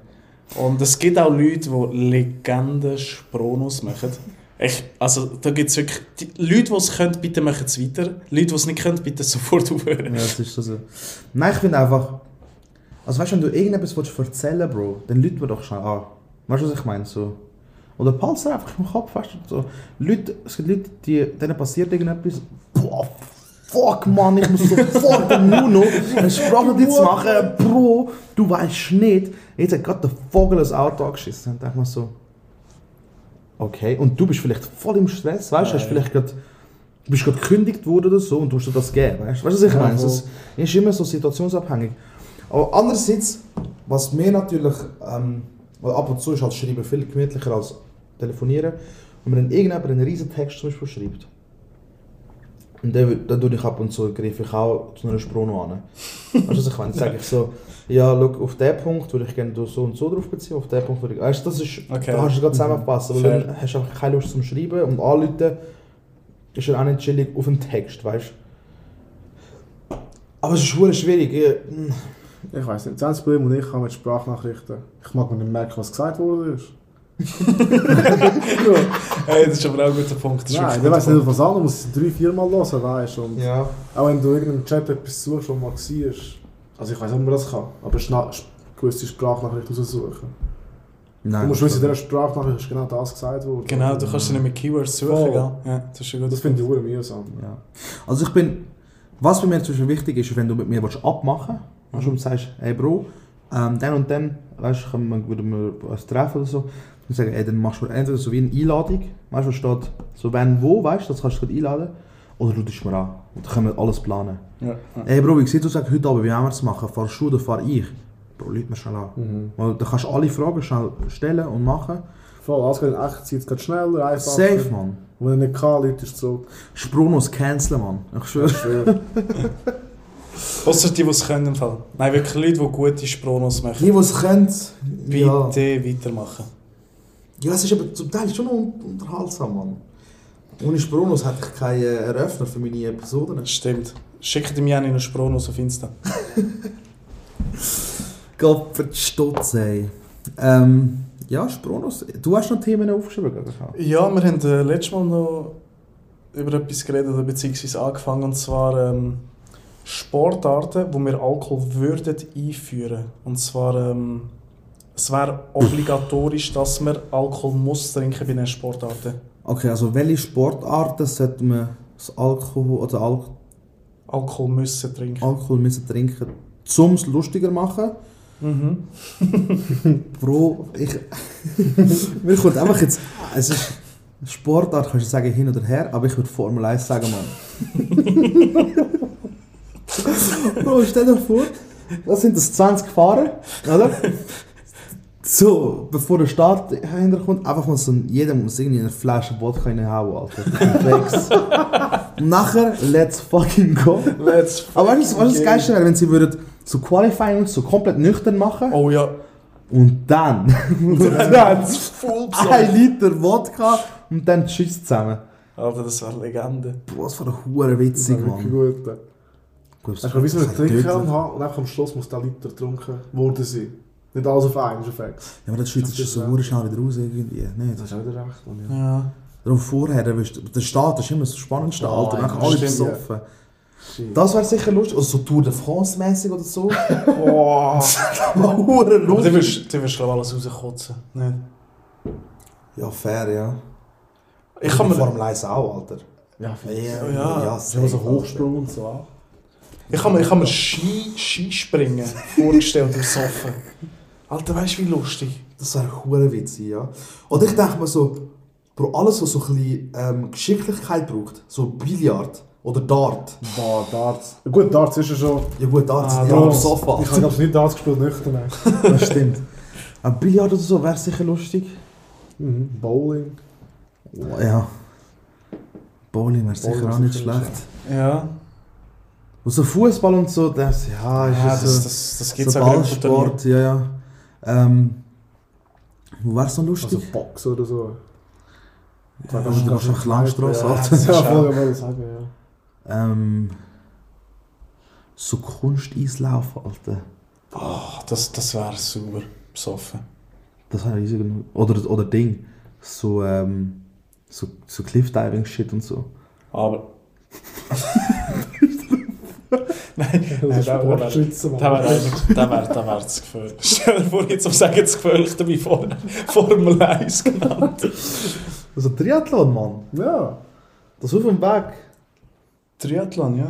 Und es gibt auch Leute, die Legenden Spronos machen. Ich, also, da gibt es wirklich... Die Leute, die es können, bitte machen es weiter. Leute, die es nicht können, bitte sofort aufhören. Ja, das ist so. Nein, ich finde einfach. Also weißt du, wenn du irgendetwas willst erzählen Bro, dann lügt mir doch schnell an. Weißt du, was ich meine? So. Oder dir einfach im Kopf, weißt du? So. Leute, es gibt Leute, die, denen passiert irgendetwas. Boah, fuck man, ich muss sofort dem Nuno eine Sprachnotiz machen. Bro, du weißt nicht. Jetzt hat gerade der Vogel ein Auto angeschissen. Und denke mir so. Okay, und du bist vielleicht voll im Stress, weißt du? Hast vielleicht gerade du bist gerade gekündigt worden oder so und du musst dir das geben, weißt du, weißt du, was ich meine? Es ist immer so situationsabhängig. Aber andererseits, was mir natürlich, ähm, weil ab und zu ist halt Schreiben viel gemütlicher als Telefonieren, wenn man dann irgendjemand einen riesen Text zum Beispiel schreibt. Und dann, dann tue ich ab und zu, greife ich auch zu einer Sprono an. Weißt du, was ich meine? Dann sage ich so, ja, schau, auf den Punkt würde ich gerne so und so drauf beziehen, auf den Punkt würde ich... Weißt du, das ist... Okay. Da hast du gerade zusammenpassen, weil Fair. dann hast du einfach keine Lust zum Schreiben und anrufen ist ja auch nicht chillig auf den Text, weißt du? Aber es ist schon schwierig. Ich, Ich weiß nicht. Das einzige Problem, das ich habe mit Sprachnachrichten, ich mag mir nicht merken, was gesagt worden ist. Hey, das ist aber auch ein guter Punkt. Nein, ein weiß nicht, was anderes, muss es drei, vier Mal hören, weißt du. Und ja. Auch wenn du in irgendeinem Chat etwas suchst, was mal war. Also ich weiß nicht, ob man das kann, aber schna- gewisse Sprachnachrichten raussuchen. Nein. du musst wissen, in dieser Sprachnachricht ist genau das gesagt worden. Genau, du kannst sie nicht mit Keywords suchen, gell? Ja, das ist guter Das finde ich sehr mühsam. Ja. Also ich bin, was bei mir zum Beispiel wichtig ist, wenn du mit mir abmachen willst, und du sagst, hey Bro, ähm, dann und dann, weißt du, würden wir uns treffen oder so, dann sagen, ey, dann machst du entweder so wie eine Einladung, weißt du, steht, so wenn, wo, weißt du, das kannst du einladen, oder du tust mir an, und dann können wir alles planen. Ja, ja. Hey Bro, wie sieht du sagst heute Abend, wie wollen wir es machen, fahrst du oder fahr ich? Bro, lüt mir schnell an. Mhm. Weil dann kannst du alle Fragen schnell stellen und machen. Voll, alles geht in Echtzeit, es geht schneller, einfacher. Safe, Mann. Und wenn er nicht kann, Leute ist zurück. Spronos canceln, Mann. Ich schwöre. Ausser die, die es können. im Fall. Nein, wirklich Leute, die gute Spronos machen. Die, die es können, Bitte ja. weitermachen. Ja, es ist aber zum Teil schon un unterhaltsam, Mann. Ohne Spronos hätte ich keinen äh, Eröffner für meine Episoden. Stimmt. Schickt ihm ja einen Spronos auf Insta. Gott für die Stutz, ey. Ähm, ja, Spronos. Du hast noch Themen aufgeschrieben, gell? Ja, wir haben äh, letztes Mal noch über etwas geredet, oder beziehungsweise angefangen, und zwar ähm, Sportarten, wo wir Alkohol würden einführen. Und zwar, ähm, es wäre obligatorisch, dass man Alkohol muss trinken bei den Sportarten. Okay, also welche Sportarten sollte man das Alkohol oder Al Alkohol müssen trinken. Alkohol müssen trinken, um es lustiger machen? Mhm. Bro, ich. Mir kommt einfach jetzt. Es ist. Sportart kannst du sagen hin oder her, aber ich würde Formel 1 sagen, Mann. Bro, stell dir vor, das sind das 20 Fahrer, oder? So, bevor der Start hinterkommt, einfach mal so, jeder muss irgendwie eine Flasche Wodka reinhauen, Alter. Und nachher, let's fucking go. Let's Aber weißt du, was das fucking Geilste wäre, wenn sie würden so Qualifying und so komplett nüchtern machen Oh ja. und dann, dann Full ein Liter Wodka und dann tschüss zusammen. Alter, das wäre Legende. Boah, das war doch hure Das witzig, ist Mann. gut. Hast du wie so einen das tödlich. haben und einfach am Schluss muss der Liter getrunken worden sein. Nicht alles auf einen, ist Effekt. Ja, aber das schützt sich so hure schnell wieder raus irgendwie. Nicht? Das ist auch wieder recht. Mann, ja. Ja. Darum vorher, der, Start ist immer so spannend, Oh, Alter. ja, Dann alle stimmt, besoffen. Das wäre sicher lustig. Oder so Tour de France mäßig oder so. Boah. Aber hure Aber du lustig. wirst, du wirst alles rauskotzen. Nicht? Ja, fair, ja. Ich kann mir... Formel 1 auch, Alter. Ja, Ja, Ja. ja Schon so safe, Hochsprung und so. auch. Ich habe mir, ich hab mir Ski, Skispringen vorgestellt im Soffen. Alter, weißt du, wie lustig? Das wäre hure witzig, ja. Oder ich denke mir so, Bro, alles, was so ein bisschen ähm, Geschicklichkeit braucht, so Billard Oder Dart. Boah, Darts. Gut, Darts ist ja schon... Ja gut, Dart Ah, ja am Sofa. Ich habe glaube nicht Darts gespielt, nüchtern. Das stimmt. Ein Billard oder so wäre sicher lustig. Mhm. Bowling. Oh, ja. Bowling wäre sicher Bowling auch nicht schlecht. Ja, Und so Fußball und so, das, ja, ist ja ja das, so, das, das es so. Ballsport, ja, ja. Ähm, wo wäre es noch Also lustig? Boxen oder so. Ja, du kannst nach Langstrasse, Ja, Alter. das ist Ja, voll, wollte sagen, ja. Ähm, so Kunsteislaufen, Alter. Oh, das, das wäre super besoffen. Das wäre riesig. Oder, oder Ding. So, ähm, so, so Cliff-Diving-Shit und so. Aber. Nein, Das nein, ist da wäre Sportschützen, Mann. da wär eigentlich- da wär, da wär das Gefühl. Stell dir vor, jetzt um sagen, das Gefühl, wie vor Formel 1 genannt. Also Triathlon, Mann. Ja. Das auf dem Weg. Triathlon, ja.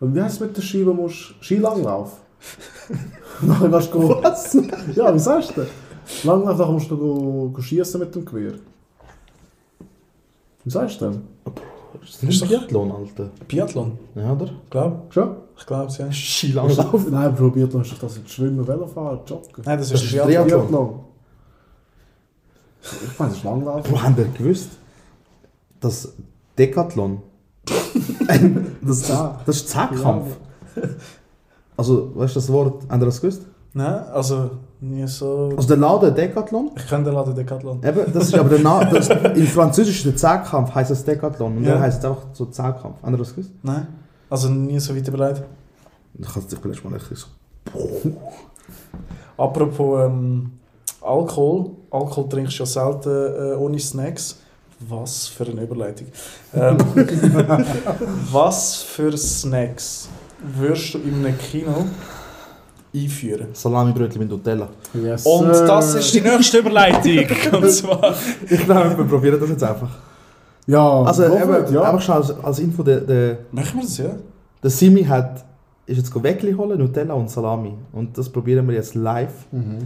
Und wie heißt es mit der Ski, wo du musst... Skilanglauf? Nachher gehst du... Was? Ja, wie sagst du? Langlauf, nachher musst du go, go schiessen mit dem Gewehr. Wie sagst du denn? Das ist nicht Triathlon, Alter. Biathlon, Ja, oder? glaub. Schon? Ich glaube ja. Skilanglauf. Nein, Bro, Biathlon ist doch das jetzt Schwimmen, Velofahren, Joggen. Nein, das Das ist ist Triathlon. Triathlon. Biathlon. Ich meine, das ist Langlauf. Bro, habt ihr gewusst, dass Decathlon. das, das ist Zehnkampf. Also, weißt du das Wort? Habt ihr das gewusst? Nein, also nie so. Also, der Laden Decathlon, Ich kenne den Laden Decathlon. eben, das ist aber der Na das, In Französisch ist der Zehnkampf, heisst das Decathlon. Und Ja. der heisst einfach so Zehnkampf. Ihr das gewusst? Nein, also nie so weit überlegt. Ich kann es dir mal echt so. Apropos ähm, Alkohol. Alkohol trinkst du ja selten äh, ohne Snacks. Was für eine Überleitung. Ähm, was für Snacks würdest du in einem Kino einführen? Salami-Brötchen mit Nutella. Yes, Und sir. das ist die nächste Überleitung. Und zwar. Ich glaube, wir probieren das jetzt einfach. Ja, Also, eben, ja. einfach schnell als, als Info, der, der, Machen wir das, ja? der Simi hat, ist jetzt Weckli holen, Nutella und Salami. Und das probieren wir jetzt live, Mhm.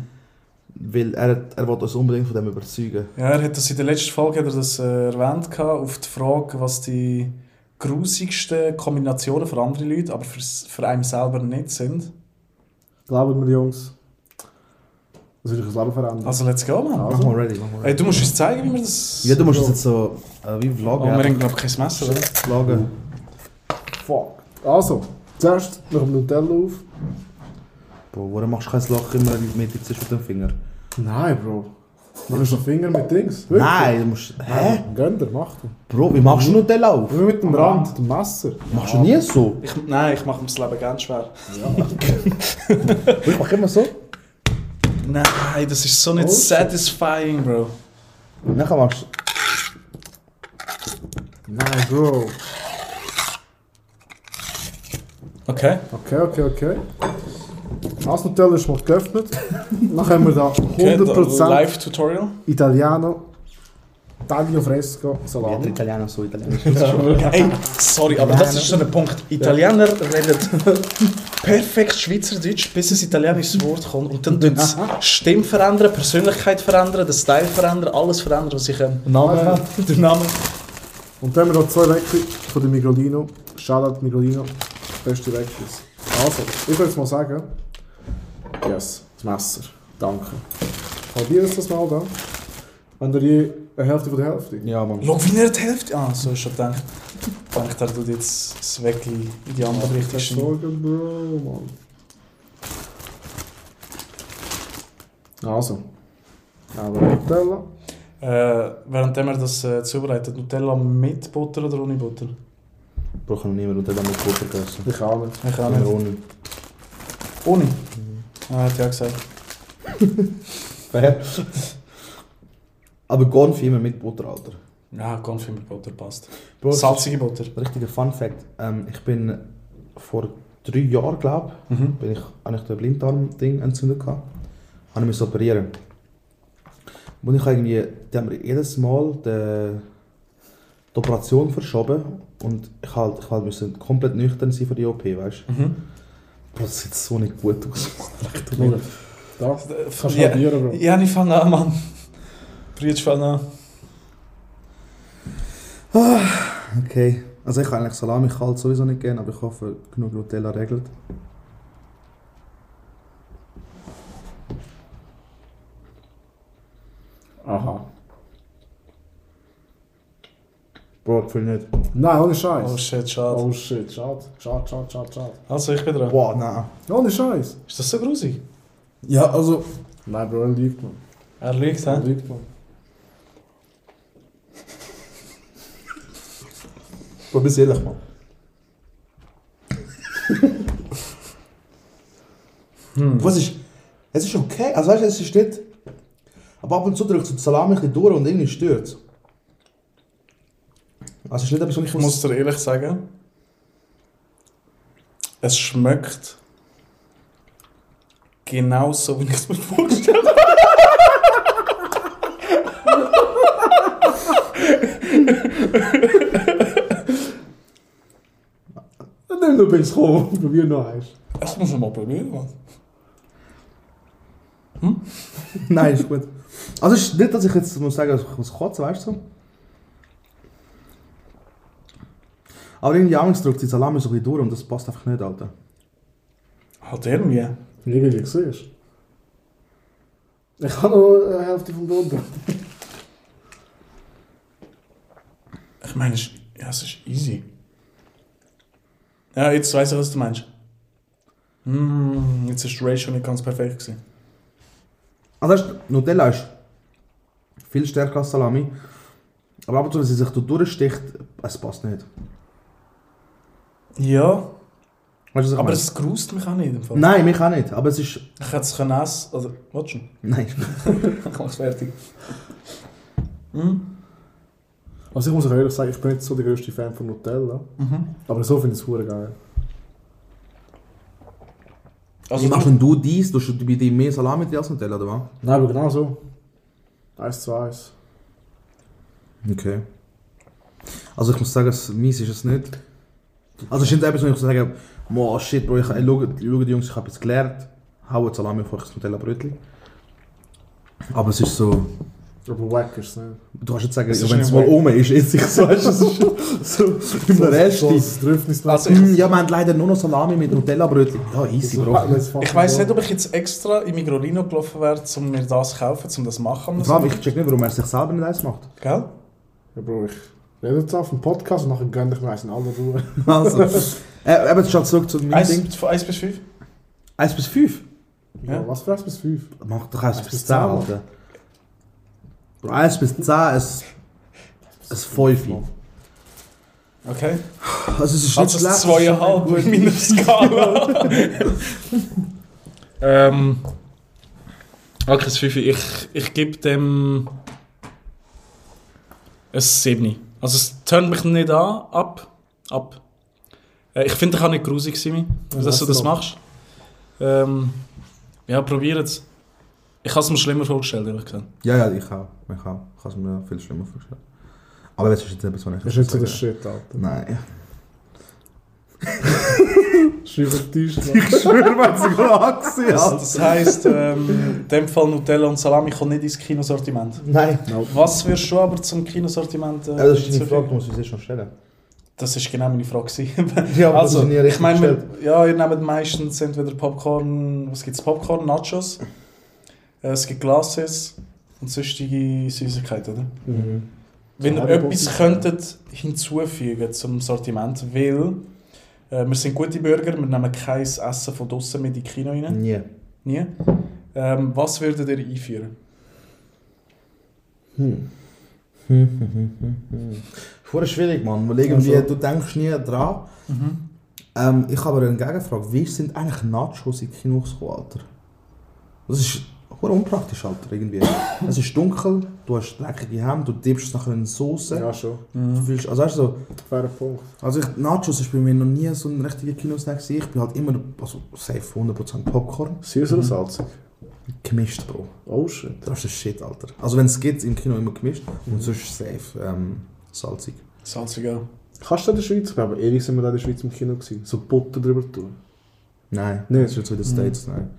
weil er, er will uns unbedingt von dem überzeugen. Ja, er hat das in der letzten Folge hat er das äh, erwähnt gehabt, auf die Frage, was die grusigsten Kombinationen für andere Leute, aber für, für einen selber nicht sind. Glauben wir, Jungs. Das wird das Leben verändern. Also, let's go, man. Also. Mach mal ready, mach mal Hey, ready. du musst uns zeigen, wie wir das. Ja, du musst es jetzt so äh, wie Oh, vloggen. wir ja. haben, glaube ich, kein Messer, oder? vloggen. Fuck. Also, zuerst noch dem Nutella auf. Bro, warum machst du kein Loch immer in die Mitte zwischen den Fingern? Nein, Bro. Du den Finger mit Dings? Wirklich? Nein, du musst... Hä? Gönn dir, mach du. Bro, wie machst du Nutella auf? Wie mit dem Rand, dem Messer. Machst du nie so? Ich, nein, ich mache mir das Leben ganz schwer. Ich mach immer so. Nein, das ist so nicht Oh, satisfying, Bro. Nachher machst Nein, Bro. Okay. Okay, okay, okay. Das Nutella ist mal geöffnet. Dann haben wir da okay 100% Live-Tutorial. Italiano. Taglio fresco. Salami. Italiener so, Italiener Ey, sorry, aber das ist so ein Punkt. Italiener reden perfekt Schweizerdeutsch, bis ein italienisches Wort kommt. Und dann tun sie Stimme verändern, Persönlichkeit verändern, den Style verändern, alles verändern, was sie können. Name? Der Name. Und dann haben wir noch zwei Weckli von der Migrolino. Shoutout Migrolino. Beste Wecklis. Also, ich würde jetzt mal sagen. Yes, das Messer. Danke. Halbier es das mal da. Wenn ihr je eine Hälfte von der Hälfte. Ja, Mann. Schau, wie er die Hälfte. Ah, so ist schon gedacht. Ich denke, er tut jetzt das Weckli in die andere Richtung. Keine schneiden. Sorge, Bro, Mann. Also. Aber Nutella. Äh, während wir das äh, zubereitet, Nutella mit Butter oder ohne Butter? Ich habe noch nie mehr Nutella mit Butter gegessen. Ich auch nicht. Ich auch nicht. ohne. Ohne? Ah, hat ja gesagt. Fair. Aber Gonfi immer mit Butter, Alter. Ja, Konfi mit Butter passt. Bro, Salzige Butter. richtiger Fun Fact. Ähm, ich bin vor drei Jahren, glaube Mhm. bin ich, habe ich den Blinddarm-Ding entzündet gehabt. Habe ich mich operieren. Und ich irgendwie, die haben mir jedes Mal die, die Operation verschoben und ich halt, ich halt müssen komplett nüchtern sein für die OP, weißt du? Mhm. Bro, das sieht so nicht gut aus. Schau. Da. Kannst du Ja, halbieren, Bro. ja, ich fange an, Mann. Brütsch, fang an. Okay. Also ich kann eigentlich Salami kalt sowieso nicht gerne, aber ich hoffe, genug Nutella regelt. Aha. Bro, ich fühle nicht. Nein, ohne Scheiß. Oh shit, schade. Oh shit, schade. Schade, schade, schade, schade. Also, ich bin dran. Boah, nein. Ohne Scheiß. Ist das so grusig? Ja, also... Nein, Bro, er lügt man. Er Er hä? lügt man. Bro, bist ehrlich, Mann. Hm. Was ist... Es ist okay, also weißt du, es ist nicht... Aber ab und zu drückt so die Salami ein bisschen durch und irgendwie stört es. Also ist nicht etwas, was ich muss dir ehrlich sagen, es schmeckt genauso, wie ich es mir vorgestellt habe. Nimm du bist gekommen. Probier noch eins. Das muss man mal probieren. Mann. Nein, ist gut. Also ist nicht, dass ich jetzt muss sagen, ich muss kotzen, weißt du? Aber irgendwie abends drückt die Salami so ein bisschen durch und das passt einfach nicht, Alter. Halt irgendwie. Irgendwie siehst Ich habe noch eine Hälfte vom Boden. Ich meine, es ist, ja, es ist easy. Ja, jetzt weiß ich, was du meinst. Mm, jetzt ist die Ratio nicht ganz perfekt gewesen. Also du, Nutella ist viel stärker als Salami. Aber ab und zu, wenn sie sich da durchsticht, es passt nicht. Ja, Weißt du, was ich aber meine? es grust mich auch nicht. Im Fall. Nein, mich auch nicht. Aber es ist... Ich hätte es können essen. Oder, warte schon. Nein. Ich mach's fertig. Mhm. Also ich muss euch ehrlich sagen, ich bin nicht so der grösste Fan von Nutella. Mhm. Aber so finde ich es hure geil. Also Wie machst du, denn du dies? Du hast bei dir mehr Salami drin als Nutella, oder was? Nein, aber genau so. Eins zu eins. Okay. Also ich muss sagen, es- mies ist es nicht. Also es etwas, wo ich so sage, oh shit, Bro, ich, ey, schau, schau die Jungs, ich habe jetzt gelernt, hau jetzt Salami vor das Nutella-Brötchen. Aber es ist so, Aber wack ist es nicht. du kannst jetzt sagen, Es wenn es mal um ist, ist es so, weißt du, es ist so im Rest. So das Also Mm, Ja, wir haben leider nur noch Salami mit Nutella-Brötchen. Ja, easy, Bro. ich weiss nicht, ob ich jetzt extra in Migrolino gelaufen wäre, um mir das zu kaufen, um das zu machen. Vor allem, ich check nicht, warum er sich selber nicht eins macht. Gell? Ja, Bro, ich rede jetzt auf dem Podcast und nachher ich mir eins in aller Ruhe. Also, äh, eben, schon zurück zu meinem Ding. 1, von 1 bis 5? 1 bis 5. Ja. Ja. Was für 1 bis 5? Mach doch 1 Eins bis bis 10, zehn, Alter. Bro, 1 bis 10 ist ein 5. Okay. Also es ist Also nicht es schlecht. ist zweieinhalb in meiner Skala. ähm. Okay, das 5. Ich, ich gebe dem. ein 7. Also es tönt mich nicht an, ab. ab. Äh, ich finde, ich auch nicht grusig, Simi, dass du das noch? machst. Ähm, ja, probier es. Ich habe es mir schlimmer vorgestellt, ehrlich gesagt. Ja, ja, ich auch. Ich auch. Ich habe es mir viel schlimmer vorgestellt. Aber das ist jetzt etwas, was ich Das ist nicht so der Shit, Alter. Nein. Schreib auf den Tisch. Ich schwöre, man hat sogar angesehen. Das, das heisst, ähm, in dem Fall Nutella und Salami kommen nicht ins Kinosortiment. Nein. Was würdest du aber zum Kinosortiment äh, Ja, das ist zur Frage, musst uns jetzt schon stellen. Das ist genau meine Frage. Ja, aber das also, ich richtig meine, ja, ihr nehmt meistens entweder Popcorn, was gibt es? Popcorn, Nachos, äh, es gibt Glasses und sonstige Süßigkeiten, oder? Mhm. Wenn ihr etwas könntet hinzufügen zum Sortiment, weil äh, wir sind gute Bürger, wir nehmen kein Essen von draußen mit in die Kino rein. Nie. Nie. Ähm, was würdet ihr einführen? Vorher schwierig, Mann. Weil irgendwie, du denkst nie dran. Ähm, ich habe aber eine Gegenfrage. Wie sind eigentlich Nachos in Kinos gekommen, Alter? Das ist hure unpraktisch, Alter, irgendwie. es ist dunkel, du hast dreckige Hände, du dippst es nachher in Soße. Ja, schon. Du fühlst, also weißt du, so, Fairer Punkt. also ich, Nachos ist bei mir noch nie so ein richtiger Kinosnack gewesen. Ich bin halt immer, also safe 100% Popcorn. Süß oder salzig? Gemischt, Bro. Oh shit. Das ist Shit, Alter. Also wenn es geht, im Kino immer gemischt und sonst safe ähm, salzig. Salzig auch. Kannst du in der Schweiz? Ich glaube, ewig sind wir da in der Schweiz im Kino gewesen. So Butter drüber tun. Nein, Nicht? das ist jetzt so in den States, nein.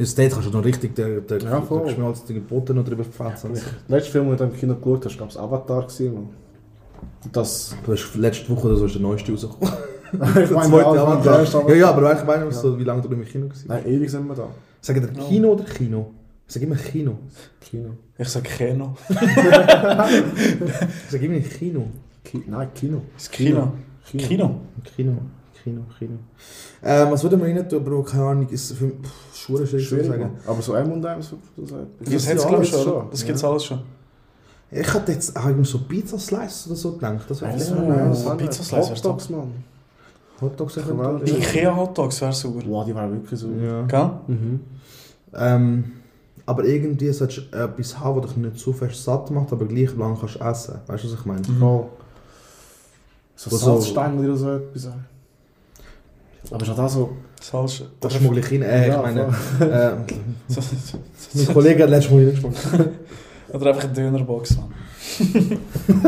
In den States kannst du noch richtig den, den, Ja, voll. den geschmolzenen Boden noch drüber pflanzen. Der letzte Film, den du im Kino geschaut hast, gab es Avatar. Gewesen. Das. Du hast letzte Woche oder so ist der neueste rausgekommen. ich meine, Zweite der andere, Avatar. der Ja, ja, aber weißt du, ich meine, so, wie lange du im Kino warst? Nein, ewig sind wir da. Sagt ihr Kino oder Kino? Ich sage immer Kino. Kino. Ich sag Keno. Ich sage immer Kino. Ki Nein, Kino. Das Kino. Kino. Kino. Kino. Kino, Kino. Ähm, was würden wir rein tun, Bro? Keine Ahnung, ist für Schuhe schwierig zu Schwierig. sagen. Aber so M&M's, so so Das Das glaube ich alles schon. oder? Das gibt's alles schon. Ich hatte jetzt eigentlich so Pizza Slices oder so gedacht. Das wäre ja, noch nice. Pizza Slice wär's Hotdogs, Mann. Hotdogs Ja. eventuell. Ikea Hotdogs wäre super. Wow, die waren wirklich so. Ja. Gell? Mhm. Ähm, aber irgendwie solltest du etwas haben, das dich nicht zu fest satt macht, aber gleich lang kannst du essen. Weißt du, was ich meine? Oh. So Salzstängel oder so etwas. Aber ist auch das so... Salz. Das schmuggle ich rein. Äh, ich Ja, meine, äh, So- mein Kollege hat letztes Mal reingeschmuggelt. Oder einfach eine Dönerbox, Mann.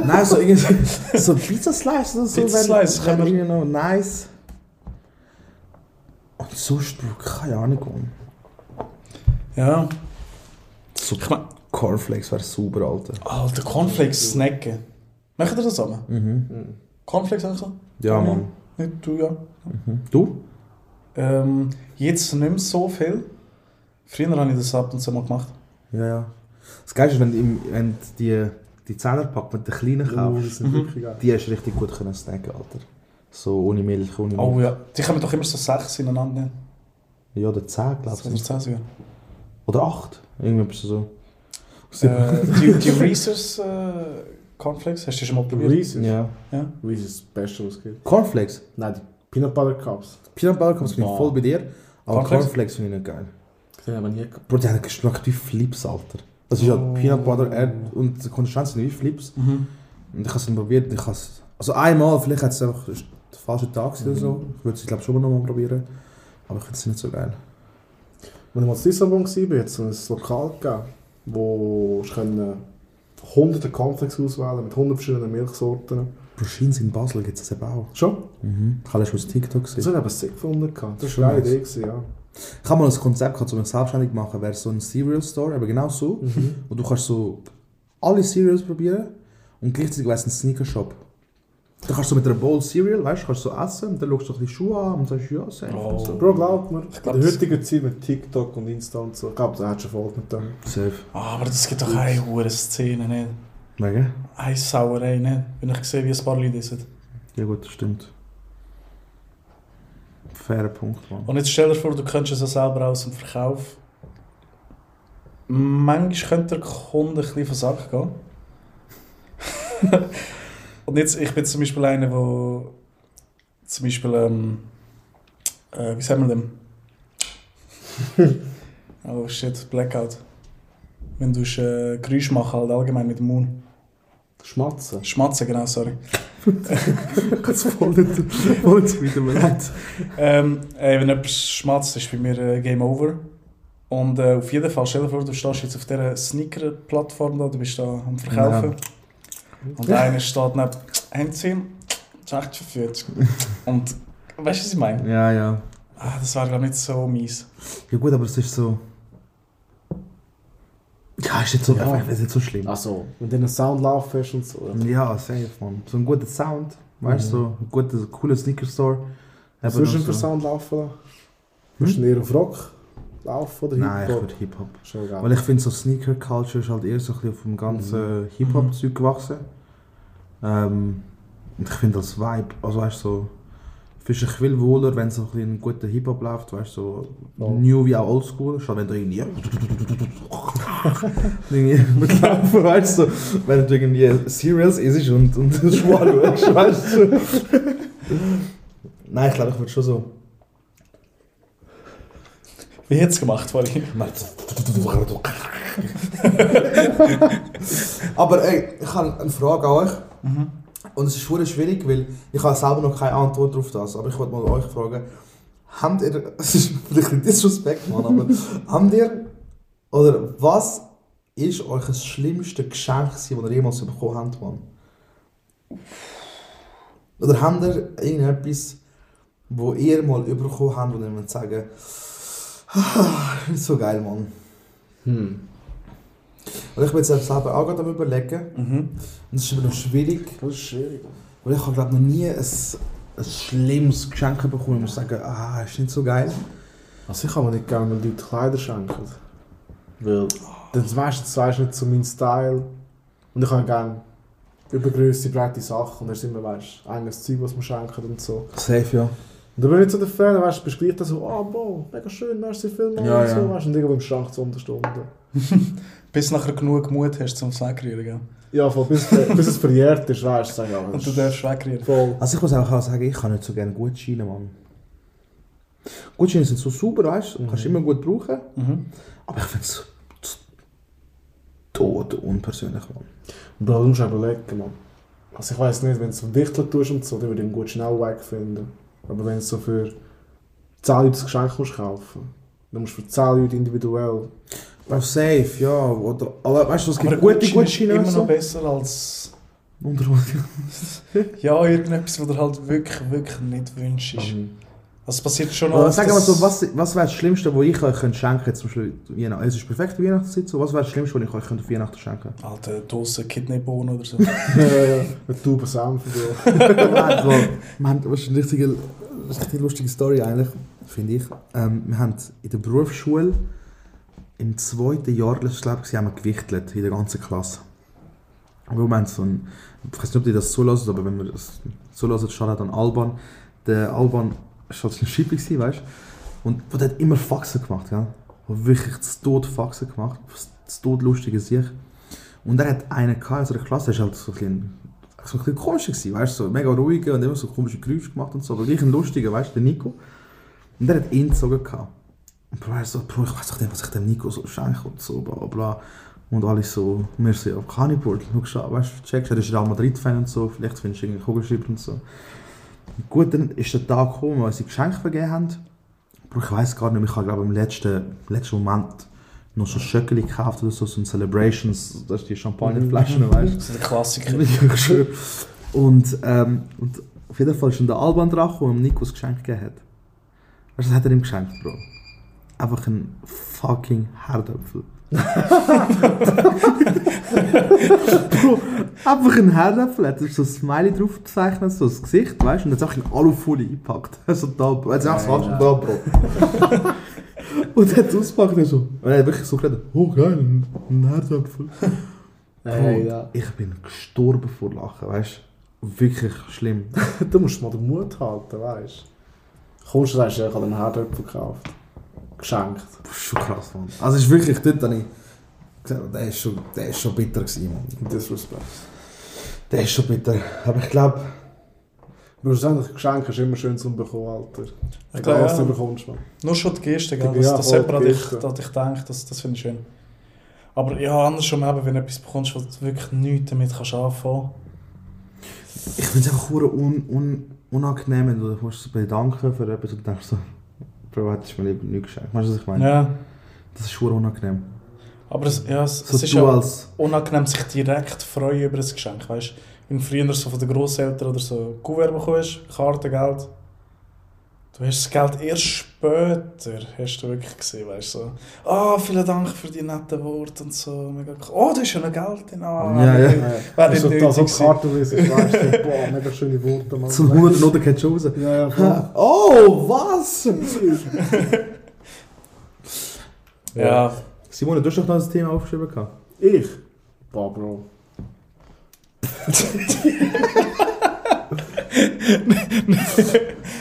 Nein, so irgendwie so Pizza Slice oder so. Pizza wenn- Slice, wenn können wir- irgendwie noch nice. Und sonst, Bro, keine Ahnung. Mann. Ja. So Ich mein, Cornflakes wäre super, Alter. Alter, Cornflakes snacken. Machen ihr das zusammen? Mhm. Cornflakes auch so? Ja, Mann. Nicht du, ja. Mhm. Du? Ähm, jetzt nicht mehr so viel. Früher habe ich das ab und zu mal gemacht. Ja, ja. Das Geilste ist, wenn du, wenn die, die Zehnerpack mit den kleinen Oh, kaufst, Mhm. die hast du richtig gut können snacken, Alter. So ohne Milch, ohne Milch. Oh ja. Die kommen doch immer so sechs ineinander. Ne? Ja, oder 10, glaube ich. oder zehn sogar. Oder 8. Irgendwie so. Äh, die, die Reese's äh, Cornflakes, hast du schon mal probiert? Reese's? Ja. Ja. Reese's ist das Beste, was es gibt. Cornflakes. Nein, die Peanut Butter Cups. Peanut Butter Cups bin ich voll bei dir. Aber Cornflakes? Cornflakes finde ich nicht geil. Die haben nie gehabt. Bro, die haben geschmeckt wie Flips, Alter. Das ist Oh. halt Peanut Butter Erd und die Konsistenz sind wie Flips. Mhm. Und ich habe es probiert. Ich has, also einmal, vielleicht hat es einfach der falsche Tag gewesen oder so. Ich würde es glaube schon mal noch mal probieren. Aber ich finde es nicht so geil. Als ich mal in Lissabon war, hat es ein Lokal gegeben, wo können hunderte Cornflakes auswählen mit 100 verschiedenen Milchsorten. Bruschins in Basel gibt es das eben auch. Schon? Mhm. Ich habe das schon auf TikTok Das gesehen. haben wir sick gefunden. gehabt. Das Schon war eine. Idee, gewesen, ja. Ich habe mal ein Konzept gehabt, um mich selbstständig zu machen, wäre so ein Cereal Store, aber genau so. Mhm. Und du kannst so alle Cereals probieren und gleichzeitig wäre es ein Sneaker Shop. Da kannst du mit einer Bowl Cereal, weißt du, kannst du so essen und dann schaust du bisschen Schuhe an und sagst, ja, safe. Oh. so. Bro, glaub mir, Ich glaub, in der das- heutigen Zeit mit TikTok und Insta und so, ich glaube, da hättest du Erfolg mit dem. Safe. Ah, aber das gibt doch eine hohe Szene, nicht? Mega? Eine Sauerei, nicht? Wenn ich sehe, wie ein paar Leute essen. Ja gut, das stimmt. Fairer Punkt, Mann. Und jetzt stell dir vor, du könntest es ja selber aus dem Verkauf. Manchmal könnte der Kunde ein bisschen von Sack gehen. Und jetzt, ich bin zum Beispiel einer, der zum Beispiel, ähm, äh, wie sagen wir dem? oh shit, Blackout. Wenn du äh, Geräusche machen, halt allgemein mit dem Mund. Schmatzen. Schmatzen, genau, sorry. Ganz voll nicht, voll nicht wieder leid. Ähm, ey, wenn jemand schmatzt, ist bei mir äh, Game Over. Und äh, auf jeden Fall, stell dir vor, du stehst jetzt auf dieser Sneaker-Plattform da, du bist da am Verkaufen. Und einer steht neben echt verführt. Und weißt du, was ich meine? Ja, ja. Ah, das war glaube nicht so mies. Ja gut, aber es ist so... Ja, ist nicht so, Ja. ist nicht so schlimm. Also, wenn du einen Sound laufen und so. Ja, safe, man. So ein guter Sound, weißt du, so ein guter, cooler Sneaker-Store. Was sollst du für so- Sound laufen lassen? Willst du eher auf Rock laufen oder Nein, ich Hip-Hop? würde Hip-Hop. Schon geil. Weil ich finde, so Sneaker-Culture ist halt eher so ein bisschen auf dem ganzen Hip-Hop-Zeug gewachsen. Ähm, und ich finde das Vibe, also weißt du, so, fühlst dich viel wohler, wenn so ein, guter Hip-Hop läuft, weißt du, so Ja. New wie auch Oldschool, statt wenn du irgendwie irgendwie mitlaufen, weißt du, wenn du irgendwie Cereals isst und, und Schwal schaust, weißt du. Nein, ich glaube, ich würde schon so. Wie hätte es gemacht vorhin? Aber ey, ich habe eine Frage an euch. Mhm. Und es ist schwer schwierig, weil ich habe selber noch keine Antwort auf das. Aber ich wollte mal euch fragen, habt ihr, es ist vielleicht ein Disrespect, Mann, aber habt ihr, oder was ist euch das schlimmste Geschenk, das ihr jemals bekommen habt, Mann? Oder habt ihr irgendetwas, wo ihr mal bekommen habt, wo ihr sagen, ah, ist so geil, Mann. Hm. Und ich bin jetzt selber auch gerade am überlegen. Mhm. Und es ist immer noch schwierig. Das ist schwierig. Weil ich habe glaube noch nie ein, ein schlimmes Geschenk bekommen. Ich muss sagen, ah, ist nicht so geil. Also ich kann mir nicht gerne, wenn Leute Kleider schenken. Weil dann meistens weisst du nicht so mein Style. Und ich habe gerne übergrößte, breite Sachen. Und dann ist immer, weißt du, eigenes Zeug, was man schenken und so. Safe, ja. Und dann bin ich nicht so der Fan, weißt du, bist gleich dann so, ah, boah, mega schön, merci vielmals Ja, und so, ja. weißt du, und irgendwo im Schrank zu Unterstunden. Bis nachher genug Mut hast, zum es wegrühren, gell? Ja, voll, bis, bis es verjährt ist, weißt du, sag ich auch. Und du darfst wegrühren. Voll. Also ich muss auch sagen, ich kann nicht so gerne Gutscheine, Mann. Gutscheine sind so super, weißt du, kannst du immer gut brauchen. Mhm. Aber ich finde es so tot unpersönlich, Mann. Bro, du musst auch überlegen, Mann. Also ich weiss nicht, wenn du so Wichtel tust und so, dann würde ich ihn gut schnell weg finden. Aber wenn du so für 10 Leute das Geschenk musst kaufen dann musst du für 10 Leute individuell. Bro, safe, ja. Oder, aber weißt du, es gibt Aber gute ist Gutscheine immer noch besser als... Unterhosen. Ja, irgendetwas, was du halt wirklich, wirklich nicht wünschst. Also es passiert schon Aber oft, sag mal dass- so, was, was wäre das Schlimmste, was ich euch könnte schenken könnte? Zum Beispiel Weihnachten. Es ist perfekte Weihnachtszeit. So. Was wäre das Schlimmste, was ich euch könnte auf Weihnachten schenken Alter, Dose Kidneybohnen oder so. Ja, ja, mit Tauben Senf, wir haben, das ist eine richtige, das ist eine richtig lustige Story eigentlich, finde ich. Ähm, wir haben in der Berufsschule im zweiten Jahr, das ich, haben wir gewichtelt in der ganzen Klasse. Und wir haben so ein, ich weiß nicht, ob ihr das zulassen, aber wenn wir das zulassen, schaut an Alban. Der Alban war ein Schippi, gewesen, weißt du? Und der hat immer Faxen gemacht, gell? Hat wirklich zu Tod Faxen gemacht, zu Tod lustige sich. Und er hat einen gehabt in seiner Klasse, der ist halt so ein bisschen, so ein bisschen gewesen, weißt du, so mega ruhige und immer so komische Geräusche gemacht und so, aber gleich ein lustiger, weißt du, der Nico. Und der hat ihn gezogen gehabt. Und Bro, er so, Bro, ich weiß nicht, was ich dem Nico so schenke und so, bla bla. Und alle so, und wir so, ja, kann schau, weißt du, checkst, er ist Real Madrid-Fan und so, vielleicht findest du irgendeinen Kugelschreiber und so. Gut, dann ist der Tag gekommen, wo sie Geschenke vergeben haben. Bro, ich weiß gar nicht ich habe glaube im letzten, letzten Moment noch so Schöckeli gekauft oder so, so ein Celebrations, das ist die Champagnerflaschen, weißt du. Das ist der Klassiker. Und, ähm, und auf jeden Fall ist dann der Alban dran gekommen, Nico ein Geschenk gegeben hat. Weißt du, was hat er ihm geschenkt, Bro? Einfach ein fucking Herdöpfel. Bro, einfach ein Herdöpfel, hat so ein Smiley drauf gezeichnet, so das Gesicht, weißt du, und hat es auch in Alufolie eingepackt. So da, Bro. Es auch falsch da, Bro. und hat es ausgepackt und so. Und er hat wirklich so geredet, oh geil, ein, ein Herdöpfel. Hey, ja. Ich bin gestorben vor Lachen, weißt du? Wirklich schlimm. Du musst mal den Mut halten, weißt du. Kommst du, sagst ich habe einen Herdöpfel gekauft. Geschenkt. Das ist schon krass, Mann. Also es ist wirklich, dort habe ich gesagt, der ist schon, der ist schon bitter gewesen, Mann. Disrespect. Der ist schon bitter. Aber ich glaube, Schlussendlich, Geschenke ist immer schön zum bekommen, Alter. Ich glaube, was du bekommst, man. Nur schon die Geste, gell? Ja, dass, jemand an dich, an dich denkt, das, das finde ich schön. Aber ja, andersrum eben, wenn du etwas bekommst, wo du wirklich nichts damit kannst anfangen ich finde es einfach hure un, un, unangenehm, wenn du dich bedanken für etwas und denkst so, Bro, hättest du mir lieber nichts geschenkt. Weißt du, was ich meine? Ja. Das ist hure unangenehm. Aber es, ja, es, So es ist ja unangenehm, sich direkt freuen über ein Geschenk. Weißt wenn du früher so von den Grosseltern oder so Kuvert bekommst, Karte, Geld. Du hast das Geld erst später, hast du wirklich gesehen, weißt du. So, ah, vielen Dank für die netten Worte und so. Mega cool. Oh, da ist ja noch Geld drin. Ah, Ja, ja. Wäre nicht so nötig die Karte weißt du, boah, mega schöne Worte, man. Zum 100 Noten geht schon raus. Ja, ja, voll. Oh, was? Ja. Simone, du hast doch noch ein Thema aufgeschrieben gehabt. Ich? Boah, Bro.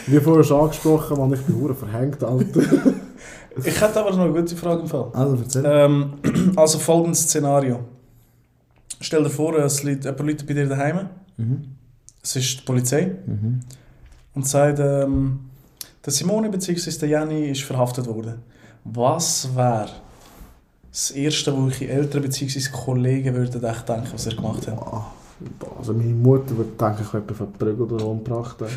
Wie vorher schon angesprochen, man, ich bin hure verhängt, Alter. Ich hätte aber noch eine gute Frage im Fall. Also, erzähl. Ähm, also folgendes Szenario. Stell dir vor, es liegt jemand Leute bei dir daheim. Mhm. Es ist die Polizei Mhm. und sagt, ähm, der Simone bzw. der Jenny ist verhaftet worden. Was wäre das Erste, wo eure Eltern bzw. Kollegen würden echt denken, was ihr gemacht Boah, Also meine Mutter würde denken, ich hätte verprügelt oder umgebracht.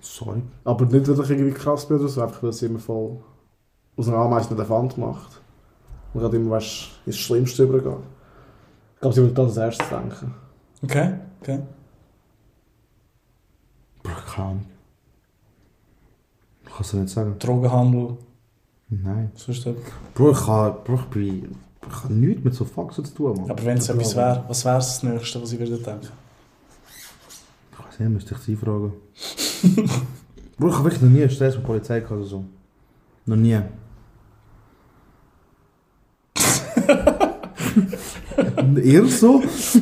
sorry. Aber nicht, weil ich irgendwie krass bin oder so, einfach weil sie immer voll aus einer Ameise nicht Wand macht. Und gerade immer, weißt ins Schlimmste übergeht. Ich glaube, sie würde das als erstes denken. Okay, okay. Ahnung. Ich kann es nicht sagen. Drogenhandel, Nein. sonst etwas. Bro, ich, kann, Bro, ich bin Ich habe nichts mit so Faxen zu tun, Mann. Aber wenn es etwas wäre, was wäre das Nächste, was ich würde denken? Nicht, müsste ich sie fragen. Bro, ich habe wirklich noch nie Stress mit der Polizei gehabt oder so. Noch nie. Eher so? Pff,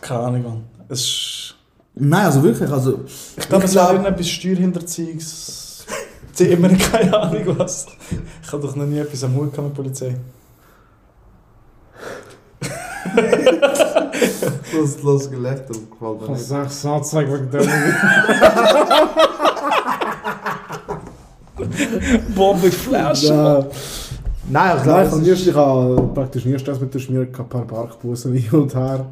keine Ahnung, Mann. Es ist... Nein, also wirklich, also... Ich glaube, es wäre irgendetwas Steuerhinterziehungs... Themen, keine Ahnung was. Ich habe doch noch nie etwas am Hut mit der Polizei. Das, das Gelächter gefällt mir Ich sag es anzeigen wegen dem. Bombe Flasche! Nein, Nein, also Nein, ich habe nie- ich habe praktisch nie Stress mit der Schmier gehabt, ein paar Parkbussen hin und her.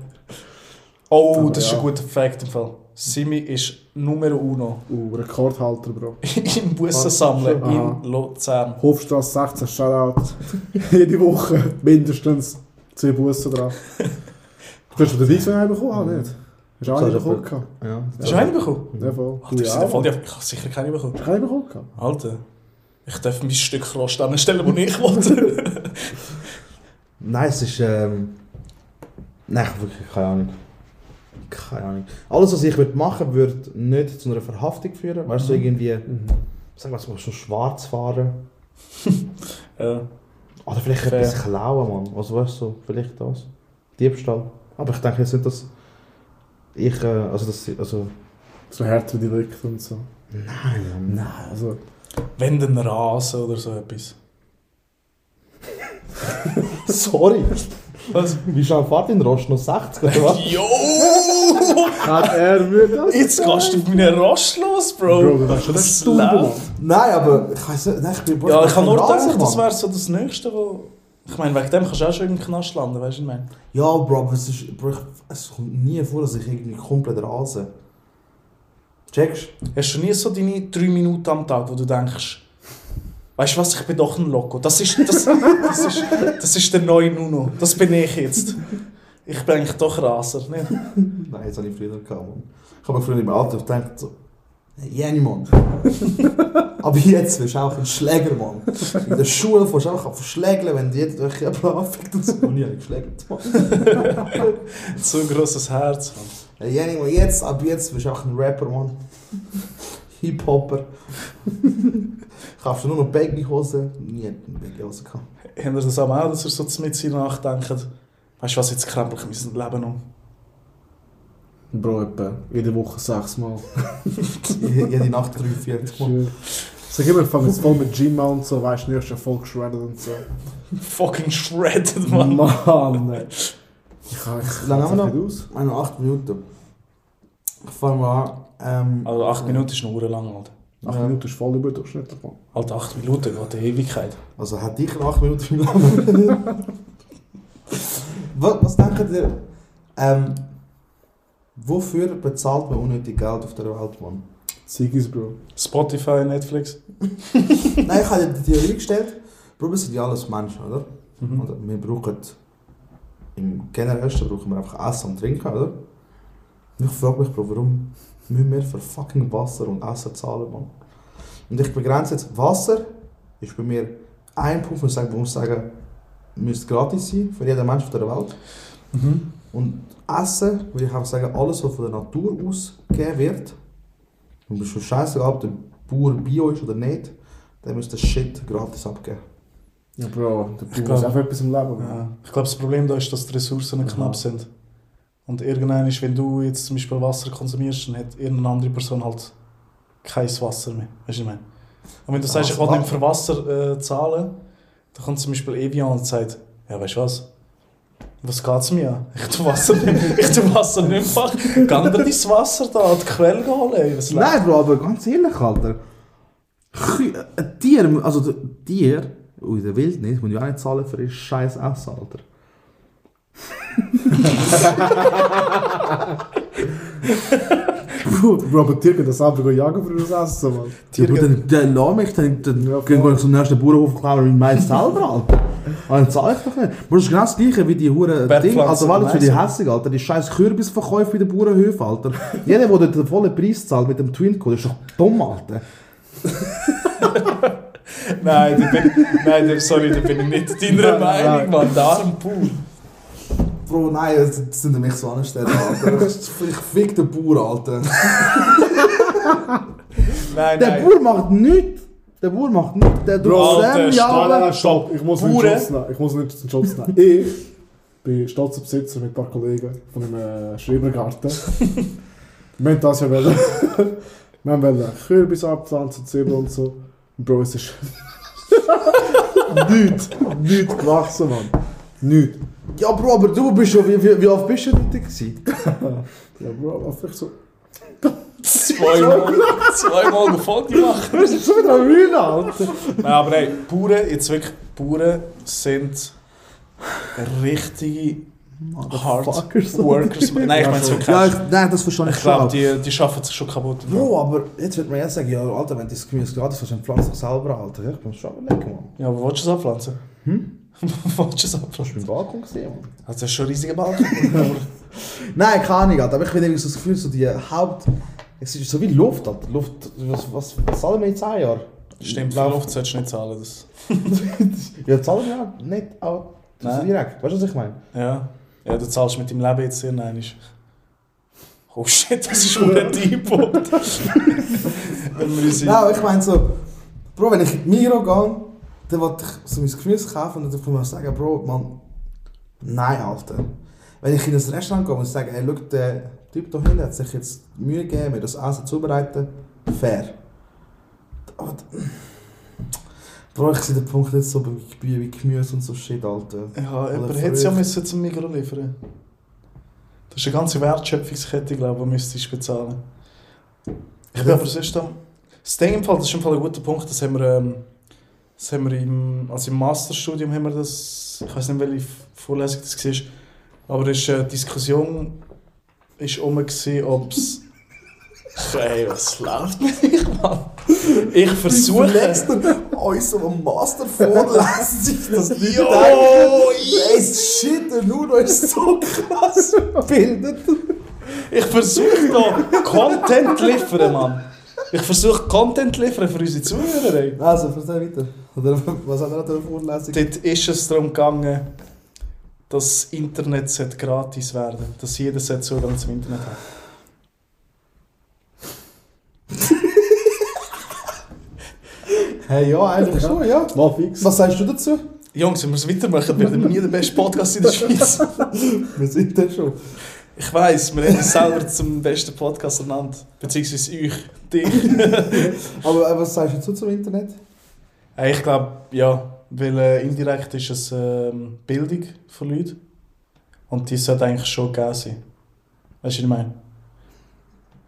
Oh, Aber das ist ja. ein guter Fact im Fall. Simi ist Numero uno Uh, Rekordhalter, Bro. im Bussen sammeln Aha. in Luzern. Hofstrasse 16, Shoutout. Jede Woche mindestens zwei Bussen dran. Du hast schon den Weiss einen bekommen, auch nicht? Hast du auch einen hat bekommen? Ja. Hast du einen bekommen? Ja, voll. Ach, Du das ja ist der auch. Fall. Ja, Ich habe sicher keinen bekommen. Hast du keinen bekommen? Alter, ich darf mein Stück Rost anstellen, wo ich wollte. Nein, es ist. Ähm... Nein, ich habe wirklich keine Ahnung. Keine Ahnung. Alles, was ich würde machen würde, nicht zu einer Verhaftung führen. Weißt du, so irgendwie. Mhm. Sag mal, so schwarz fahren. ja. Oder vielleicht Fair. etwas klauen, Mann. Also weißt du, so, vielleicht das. Diebstahl. Aber ich denke jetzt nicht, dass. Ich. Äh, also, das. Also. So härter Delikte und so. Nein. Nein, also... Wenn dann Rasen oder so etwas. Sorry. Was? Wie schnell fahrt in Rost? Noch 60 oder was? Jo! Hat er mir das Jetzt gehst du auf meinen Rost los, Bro. Bro, Das. Mann. Nein, aber ich weiß nicht. Nein, ich bin Ja, ich habe nur gedacht, das wäre so das Nächste, wo... Ich meine, wegen dem kannst du auch schon im Knast landen, weißt du, ich meine? Ja, Bro, aber es, ist, Bro, ich, es kommt nie vor, dass ich irgendwie komplett rase. Checkst Hast du nie so deine drei Minuten am Tag, wo du denkst, weißt du was, ich bin doch ein Loco. Das ist, das, das ist, das ist der neue Nuno. Das bin ich jetzt. Ich bin eigentlich doch Raser. Ne? Nein, jetzt habe ich früher gehabt, Mann. Ich habe mir früher im Alter gedacht, so, hey, Jenny, Mann. aber jetzt wirst du auch ein Schläger, Mann. In der Schule fährst du auch verschlägeln, wenn die jeder durch jemanden anfängt und so. Ich habe geschlägt, Mann. So ein grosses Herz. Mann. Jenny, Mann, jetzt, ab jetzt wirst du auch ein Rapper, Mann. Hip-Hopper. Kaufst du nur noch Baggy-Hosen? Nie eine Baggy-Hose gehabt. Haben ihr das auch mal, dass ihr so mit sich nachdenkt? Weißt du was, jetzt krempel ich mein Leben um. Bro, etwa jede Woche sechsmal. Jede Nacht drei, vier Mal. Sag immer, ich fange jetzt voll mit Gym an und so, weißt du, nächste Folge shredded und so. Fucking shredded, Mann. Mann, ey. Ich kann Wie lange haben wir noch? nicht aus. Meine acht Minuten. Ich fange mal an. Ähm, Also 8 Minuten ist noch lang, Alter. Acht Ja. Minuten ist voll überdurchschnittlich, Mann. Alter, 8 Minuten geht eine Ewigkeit. Also hat ich in acht Minuten im Leben. was, was denkt ihr? Ähm, wofür bezahlt man unnötig Geld auf der Welt, Mann? Sigis, Bro. Spotify, Netflix. Nein, ich habe die Theorie gestellt. Bro, wir sind ja alles Menschen, oder? Mhm. Oder wir brauchen im generellsten brauchen wir einfach Essen und Trinken, oder? Und ich frage mich, Bro, warum müssen wir für fucking Wasser und Essen zahlen, Mann? Und ich begrenze jetzt, Wasser ist bei mir ein Punkt, wo ich sage, wo ich sagen, müsste gratis sein für jeden Mensch auf der Welt. Mhm. Und Essen, würde ich einfach sagen, alles, was von der Natur aus gegeben wird, und es ist schon scheißegal, ob der Bauer Bio ist oder nicht, der müsste das Shit gratis abgeben. Ja, Bro, der glaub- ist einfach etwas im Leben. Ja. Ich glaube, das Problem da ist, dass die Ressourcen knapp sind. Und irgendwann ist, wenn du jetzt zum Beispiel Wasser konsumierst, dann hat irgendeine andere Person halt kein Wasser mehr. Weißt du, was ich meine? Und wenn du sagst, ich will nicht für Wasser äh, zahlen, dann kommt zum Beispiel Evian und sagt, ja, weißt du was? Was geht's mir an? Ich tu Wasser nicht, ich tu Wasser nicht machen. Geh dir dein Wasser da an die Quelle holen. Was Nein, Bro, aber ganz ehrlich, Alter. Kü- Ein Tier, also der Tier, in der Wildnis, muss ja auch nicht zahlen für ihr scheiß Essen, Alter. Bro, aber Tier geht das selber jagen für das Essen, Mann. Ja, aber dann, dann lass mich, dann, dann Ja, gehen wir zum nächsten Bauernhof und klauen mein Mais selber, Alter. Zahle ich doch nicht. Aber das ist genau das gleiche wie die Huren Ding. Also, weil und für die hässig, Alter. Die scheiß Kürbisverkäufe in den Bauernhöfen, Alter. Jeder, der den vollen Preis zahlt mit dem Twin-Code, ist doch dumm, Alter. Nein, da bin ich, nein, da- sorry, da bin ich nicht deiner Nein, Meinung. Mann. Der Armpur. Bro, nein, das das sind mich so anstellen, Alter. Ich fick den Bauer, Alter. Nein, Der nein. Bauer macht nichts. Der Bauer macht nichts. Der tut Bro, Sam Nein, jagen. nein, nein, stopp. Ich muss nicht in Schutz nehmen. Ich muss nicht in Schutz nehmen. Ich bin stolzer Besitzer mit ein paar Kollegen von einem äh, Schreibergarten. wir haben das ja wollen. wir haben wollen Kürbis abpflanzen, Zwiebeln und so. Und Bro, es ist nichts, nichts gewachsen, Mann. Nichts. Ja, Bro, aber du bist schon, wie, wie, wie oft bist du dort gewesen? Ja, Bro, aber vielleicht so... Zweimal, zweimal eine Foto machen. Du bist schon wieder am Wühlen, Alter. Nein, aber hey, Bauern, jetzt wirklich, Bauern sind richtige Hard. Workers. Nein, ich meine es wirklich Ja, ich, nein, das verstehe ich Ich glaube, schon. die, die schaffen sich schon kaputt. Bro, aber jetzt wird man ja sagen, ja, Alter, wenn das Gemüse gratis ist, dann pflanzt es selber, Alter. Ja, ich bin schon überlegen, Mann. Ja, aber willst du es abpflanzen? Hm? willst du es abpflanzen? ist mein Balkon gesehen, Mann. Also, das ist schon ein riesiger Balkon. Nein, keine Ahnung, Alter, aber ich habe irgendwie so das Gefühl, so die Haupt... Es ist so wie Luft, Alter. Luft, was, was, was zahlen wir in 10 Jahren? Stimmt, für Luft solltest du nicht zahlen. Das. Ja, zahlen wir ja nicht auch so Nein. direkt. Weißt du, was ich meine? Ja. ja, du zahlst mit deinem Leben jetzt sehr nein. Oh shit, das ist schon ein in- Nein, aber ich meine so, Bro, wenn ich in die Miro gehe, dann will ich so mein Gemüse kaufen und dann darf man sagen, Bro, man, nein, Alter. Wenn ich in ein Restaurant gehe und sage, hey, schau, der Typ da hinten hat sich jetzt Mühe gegeben, mir das Essen zubereiten, fair. Aber, ich den Punkt nicht so bei bei- bei Gemüse und so Shit, Alter. Ja, Oder jemand hätte es ja müssen zum Migros liefern Das ist eine ganze Wertschöpfungskette, glaube ich, müsstest du bezahlen. Ich bin aber sonst am... Das Ding im Fall, das ist im Fall ein guter Punkt, das haben wir, ähm, das haben wir im, also im Masterstudium haben wir das, ich weiß nicht, welche Vorlesung das war, aber es ist eine Diskussion ist um, ob es... Hey, was läuft mit mich, Mann? Ich versuche... unserem Master vorlässt sich das nicht Jo, Ey, shit, der Nuno ist so krass gebildet. Ich versuche da Content zu liefern, Mann. Ich versuche Content zu liefern für unsere Zuhörer. Ey. Also, erzähl weiter. Oder was hat er an der Vorlesung? Dort ist es darum gegangen, das Internet sollte gratis werden Dass jeder Zugang zum Internet hat. Hey, ja, eigentlich schon, ja. Mal fix. Was sagst du dazu? Jungs, wenn wir es weitermachen, werden wir nie der beste Podcast in der Schweiz. Wir sind da schon. Ich weiss, wir haben uns selber zum besten Podcast ernannt. Beziehungsweise euch, dich. Aber äh, was sagst du dazu zum Internet? Hey, ich glaube, ja, weil äh, indirekt ist es ähm, Bildung von Leuten. Und die sollte eigentlich schon gegeben sein. Weißt du, was ich meine?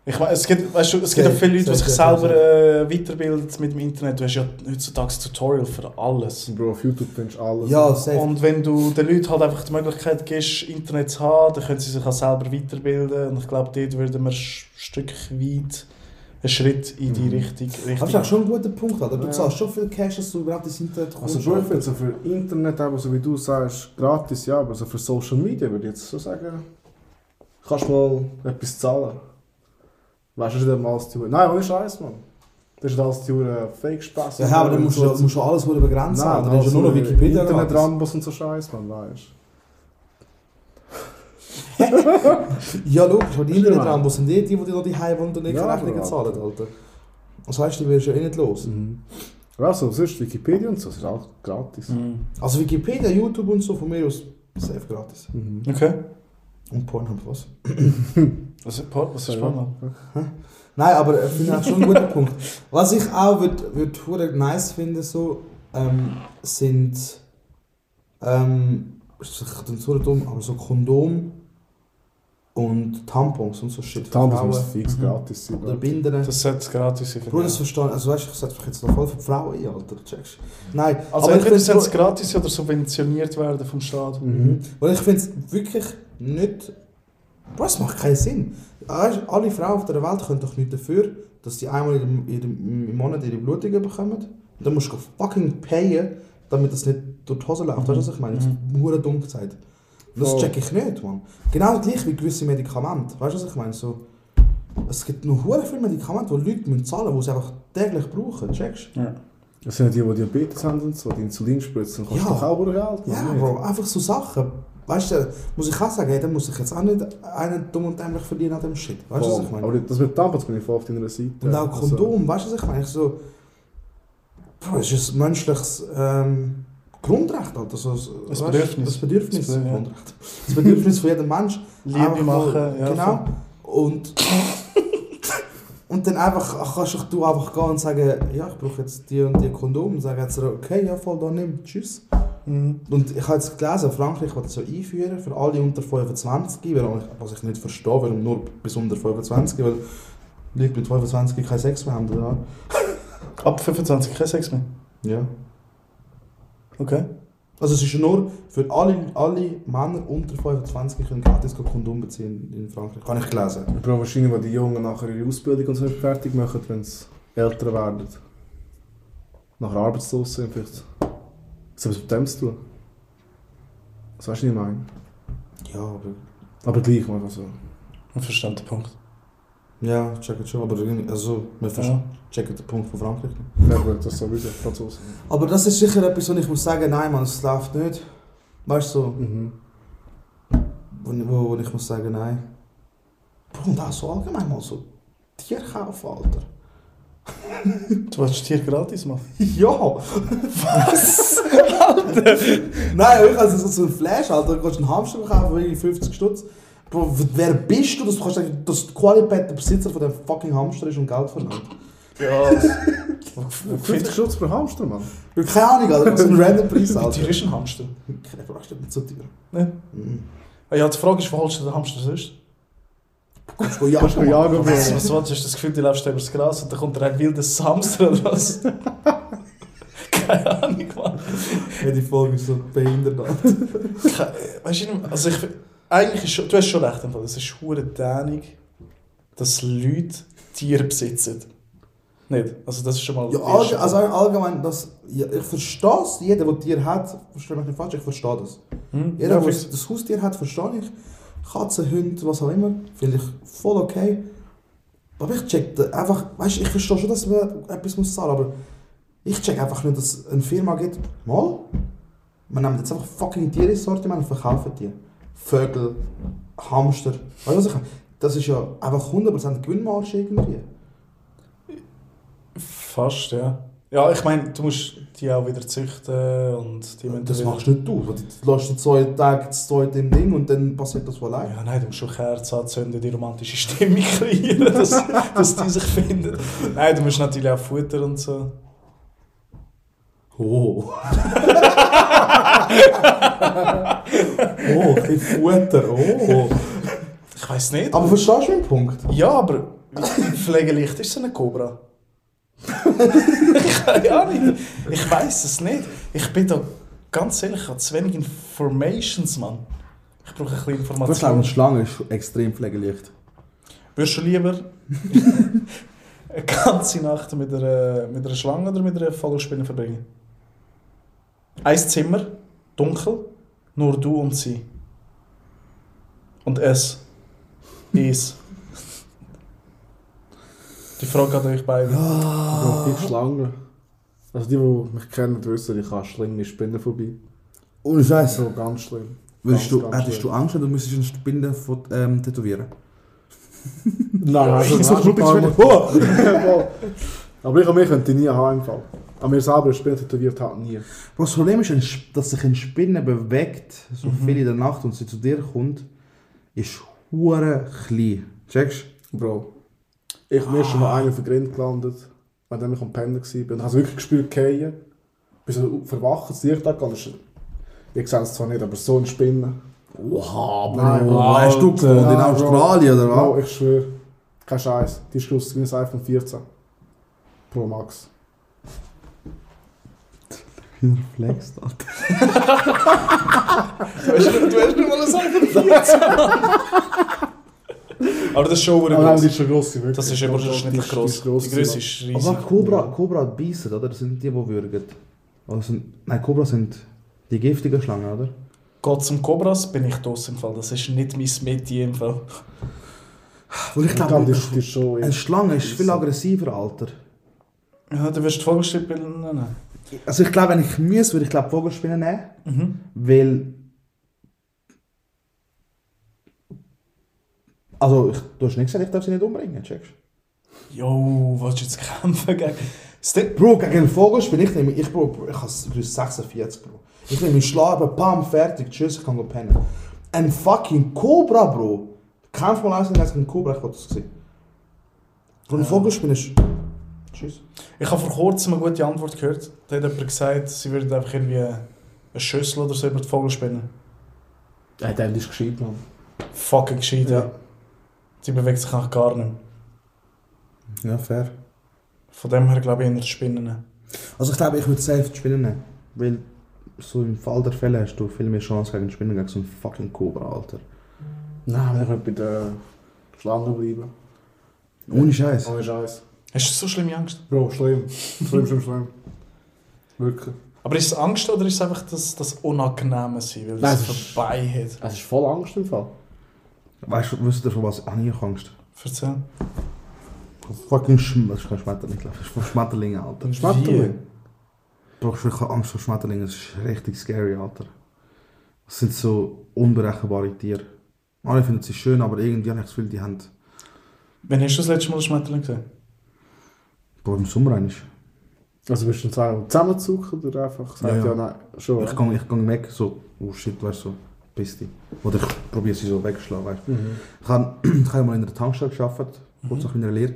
Ich meine, es gibt, weißt du, es gibt Sehr, auch viele Leute, die sich selber äh, weiterbilden mit dem Internet. Du hast ja heutzutage Tutorial für alles. Bro, auf YouTube findest du alles. Ja, safe. Und wenn du den Leuten halt einfach die Möglichkeit gibst, Internet zu haben, dann können sie sich auch selber weiterbilden. Und ich glaube, dort würden wir ein Stück weit einen Schritt in die Richtung. Das Richtung ist auch schon ein guter Punkt, Alter. Du Ja. zahlst schon viel Cash, dass du überhaupt ins Internet kommst. Also ich finde so für Internet, aber so wie du sagst, gratis, ja, aber so für Social Media würde ich jetzt so sagen, kannst du mal etwas zahlen. Weißt du, das ist nicht mal alles die Nein, ohne Scheiß, Mann. Das ist alles die Hure Fake-Spaß. Ja, aber dann musst du, musst du alles wurde begrenzt Nein, haben. Dann hast du also nur noch Wikipedia Internet gratis. Rambos und so Scheiß, man, weißt Ja, logisch, aber die Stimmt. Internetrambos sind die, die, die noch die Heim wohnen und nicht Ja, Rechnungen Bro. zahlen, Alter. Das heißt, die wirst du ja eh nicht los. Mhm. Also, sonst Wikipedia und so, das ist auch gratis. Mhm. Also Wikipedia, YouTube und so von mir aus safe gratis. Mhm. Okay. Und Pornhub was? Was, was ist spannend? Nein, aber ich finde auch schon ein guter Punkt. Was ich auch würd, würd hure nice finde, so, ähm, sind, ähm, ist dann so dumm, aber so Kondom und Tampons und so Shit. für Tampons Frauen. muss fix Mhm. gratis sein. Oder Bro. Binden. Das sollte gratis sein. Bro, das verstehe also weißt du, ich setze mich jetzt noch voll für die Frauen ein, Alter, checkst Nein, Also aber ich entweder find's soll es gratis oder subventioniert werden vom Staat. Mhm. Weil ich finde es wirklich nicht. Bro, es macht keinen Sinn. Alle Frauen auf der Welt können doch nicht dafür, dass sie einmal in dem- in dem- im Monat ihre Blutung bekommen. Und dann musst du fucking payen, damit das nicht durch die Hose läuft. Weißt du, was ich meine? Das ist hure dumm gesagt. Das check ich nicht, man. Genau gleich wie gewisse Medikamente. Weißt du, was ich meine? So, es gibt noch hure viele Medikamente, die Leute müssen zahlen müssen, die sie einfach täglich brauchen. Checkst Ja. Das sind ja die, die Diabetes haben und so, die Insulin spritzen. Kostet Ja. doch auch Geld. Ja, nicht? Bro, einfach so Sachen. Weißt du, muss ich auch sagen, hey, da muss ich jetzt auch nicht einen dumm und dämlich verdienen an dem Shit. Weißt du, was ich meine? Aber das mit Tampons bin ich voll auf deiner Seite. Und auch Also, Kondom, weißt du, was ich meine? Ich so, Bro, es ist ein menschliches ähm, Grundrecht, Alter. So, so, Das weißt Bedürfnis. Das Bedürfnis. Das, ja. Grundrecht. Das Bedürfnis von jedem Mensch. Liebe machen, ja. Genau. Und, und dann einfach kannst du einfach gehen und sagen, ja, ich brauche jetzt die und die Kondom. Und sagen jetzt, okay, ja, voll, da nimm, tschüss. Mhm. Und ich habe jetzt gelesen, Frankreich will das so einführen für alle unter 25, weil was ich nicht verstehe, warum nur bis unter 25, weil Leute mit 25 keinen Sex mehr haben, oder? Ab 25 kein Sex mehr. Ja. Okay. Also es ist ja nur für alle, alle Männer unter 25 können gratis Kondom beziehen in Frankreich. Habe ich gelesen. Bro, wahrscheinlich, weil die Jungen nachher ihre Ausbildung und so fertig machen, wenn sie älter werden. Nachher arbeitslos sind vielleicht. Was hat das mit dem zu tun? Das weißt du, was ich meine? Ja, aber... Aber gleich mal so. Ein verstanden Punkt. Ja, check es schon, aber irgendwie- also, wir Ja. checken den Punkt von Frankreich nicht. Ja gut, das sowieso, Franzosen. Aber das ist sicher etwas, wo ich muss sagen, nein, man, es läuft nicht. Weißt du, so, Mhm. wo, wo, wo ich muss sagen, nein. Und auch so allgemein mal so Tierkauf, Alter. Du willst Tier gratis machen? Ja! Was? Alter! Nein, ich also so, ein Flash, Alter. Du kannst einen Hamster kaufen für irgendwie 50 Stutz. Bro, wer bist du, dass du kannst sagen, dass Qualipet der Besitzer von dem fucking Hamster ist und Geld verlangt? Ja. 50 Schutz pro Hamster, Mann. Keine Ahnung, Alter. Was ein random Preis, Wie Alter. teuer ist ein Hamster? Keine Frage, stimmt nicht so teuer. Ne? Mhm. Ja, die Frage ist, wo holst du den Hamster sonst? Kannst du ja, Kannst du jagen, Bro. Was, was willst du? Hast du das Gefühl, du läufst übers Gras und dann kommt ein wildes Hamster oder was? Keine Ahnung, Mann. Ja, die Folge ist so behindert. Alter. Weißt du, nicht, also ich, eigentlich ist schon, du hast schon recht, im Fall. es ist hure dänig, dass Leute Tiere besitzen. Nicht? Also das ist schon mal... Ja, erste also allgemein, das, ja, ich verstehe es, jeder, der Tier hat, verstehe mich nicht falsch, ich verstehe das. Hm? Jeder, Ja, der das Haustier hat, verstehe ich. Katze, Hund, was auch immer, finde ich voll okay. Aber ich check einfach, weißt ich verstehe schon, dass man etwas muss zahlen aber ich check einfach nicht, dass es eine Firma gibt, mal, wir nehmen jetzt einfach fucking Tiere ins Sortiment und verkaufen die. Vögel, Hamster, weißt du was ich meine? Das ist ja einfach 100% Gewinnmarge irgendwie. Fast, ja. Ja, ich meine, du musst die auch wieder züchten und die Das machst du nicht du. Du lässt die zwei Tage das zweite im Ding und dann passiert das von allein. Ja, nein, du musst schon Kerzen anzünden, die romantische Stimmung kreieren, dass, dass die sich finden. Nein, du musst natürlich auch Futter und so. Oh. oh, ein bisschen Futter. Oh. Ich weiß nicht. Aber verstehst du meinen Punkt? Ja, aber wie pflegeleicht ist so eine Cobra? Keine Ahnung. Ich weiß es nicht. Ich bin da ganz ehrlich, ich habe zu wenig Informations, Mann. Ich brauche ein bisschen Informationen. Schlange ist extrem pflegeleicht. Würdest du lieber eine ganze Nacht mit einer, mit einer Schlange oder mit einer Vogelspinne verbringen? Ein Zimmer, dunkel, nur du und sie. Und es. Es. Die Frage an euch beide. Bro, viel Schlangen. Also die, die mich kennen, wissen, ich habe schlimme Spinnen vorbei. Ohne Scheiß. So ganz schlimm. Würdest du, Ganz, ganz hättest du schlimm. Angst, wenn du müsstest eine Spinne ähm, tätowieren? Nein, also, so ein Spinne. paar Mal. Voll. Aber ich und mich könnte nie haben im Fall. An mir selber eine Spinne tätowiert hat nie. Bro, das Problem ist, dass sich eine Spinne bewegt, so Mhm. viel in der Nacht und sie zu dir kommt, ist hure klein. Checkst Bro. Ich mir ist schon mal einer auf den Grind gelandet, wenn ich am Pennen war. Und ich habe es wirklich gespürt, fallen. Bis so verwacht, das Licht angegangen ist. Ich sehe es zwar nicht, aber so eine Spinne. Wow, Nein, Bro, Alter. hast du gewohnt in Bro. Australien oder Bro, was? ich schwöre. Kein Scheiß. Die ist ein iPhone 14. Pro Max. Flex, Alter. Du hast, du hast nicht mal ein iPhone 14. Aber das ist schon nein, die groß. ist schon gross. wirklich. Das ist überdurchschnittlich ist gross, Die Größe ist riesig. Aber Cobra, Cobra beißen, oder? Das sind die, die würgen. Oder sind, nein, Cobra sind die giftigen Schlangen, oder? Geht zum Cobras, bin ich dos im Fall. Das ist nicht mein Metier im Fall. Und ich glaube, eine Schlange ist viel aggressiver, Alter. Ja, du wirst die Vogelspinnen nennen. Also ich glaube, wenn ich müsste, würde ich glaube Vogelspinnen nehmen, Mhm. weil... Also, ich, du hast nicht gesagt, ich darf sie nicht umbringen, checkst Jo, willst du jetzt kämpfen gegen... Sti- Bro, gegen einen Vogelspinne, ich nehme, ich, Bro, ich habe 46, Bro. Ich nehme Schlag, bam, fertig, tschüss, ich kann go pennen. Ein fucking Cobra, Bro. Kämpf mal eins gegen einen Cobra, ich wollte das sehen. Bro, ein. Vogelspinne ist... Tschüss. Ich habe vor kurzem eine gute Antwort gehört. Da hat jemand gesagt, sie würden einfach irgendwie eine Schüssel oder so über die Vogel spinnen. Ja, der ist gescheit, Mann. Fucking gescheit, ja. Sie bewegt sich auch gar nicht mehr. Ja, fair. Von dem her glaube ich eher die Spinnen. Also ich glaube, ich würde safe die Spinnen nehmen. Weil so im Fall der Fälle hast du viel mehr Chance gegen die Spinnen, gegen so einen fucking Cobra, Alter. Nein, ich würde bei der Schlange bleiben. Ohne Scheiß. Ohne Scheiß. Hast du so schlimme Angst? Bro, schlimm. Schlimm, schlimm, schlimm. Wirklich. Aber ist es Angst oder ist es einfach das, das Unangenehme sein, weil Nein, es es ist- vorbei hat? Es ist voll Angst im Fall. Weißt du, wisst ihr von was? Habe ich Angst. Erzähl. Von Fucking Schm das ist kein Schmetterling, glaube ich. Das ist von Schmetterlingen, Alter. Schmetterling. Bro, ich habe Angst vor Schmetterlingen. Das ist richtig scary, Alter. Das sind so unberechenbare Tiere. Alle finden sie schön, aber irgendwie habe ich das Gefühl, die haben... Wann hast du das letzte Mal einen Schmetterling gesehen? Bro, im Sommer eigentlich. Also willst du zwei zusammenzucken oder einfach sagen, Ja, ja, ja. nein, schon. Ich gehe ich geh weg, so, oh shit, weißt du, so, bist. Oder ich probiere sie so wegzuschlagen, weißt du. Mhm. Ich habe ich hab mal in einer Tankstelle gearbeitet, kurz nach meiner Lehre.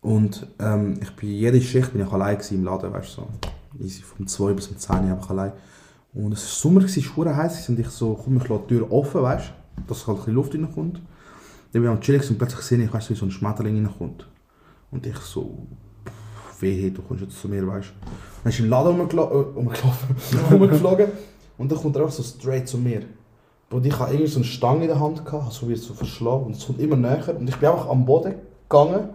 Und ähm, ich bin jede Schicht bin ich allein im Laden, weißt du, so. Easy, vom 2 bis zum 10 einfach allein. Und es war Sommer, es war heiß und ich so, komm, ich lasse die Tür offen, weißt du, dass halt ein bisschen Luft reinkommt. Dann bin ich am Chillen und plötzlich sehe ich, weißt du, wie so ein Schmetterling reinkommt. Und ich so, wehe, du kommst jetzt zu mir, weißt du. Dann ist im Laden äh, rumgelaufen, rumgeflogen und dann kommt er einfach so straight zu mir. Und ich hatte irgendwie so eine Stange in der Hand, gehabt, so wie so verschlagen und es kommt immer näher. Und ich bin einfach am Boden gegangen,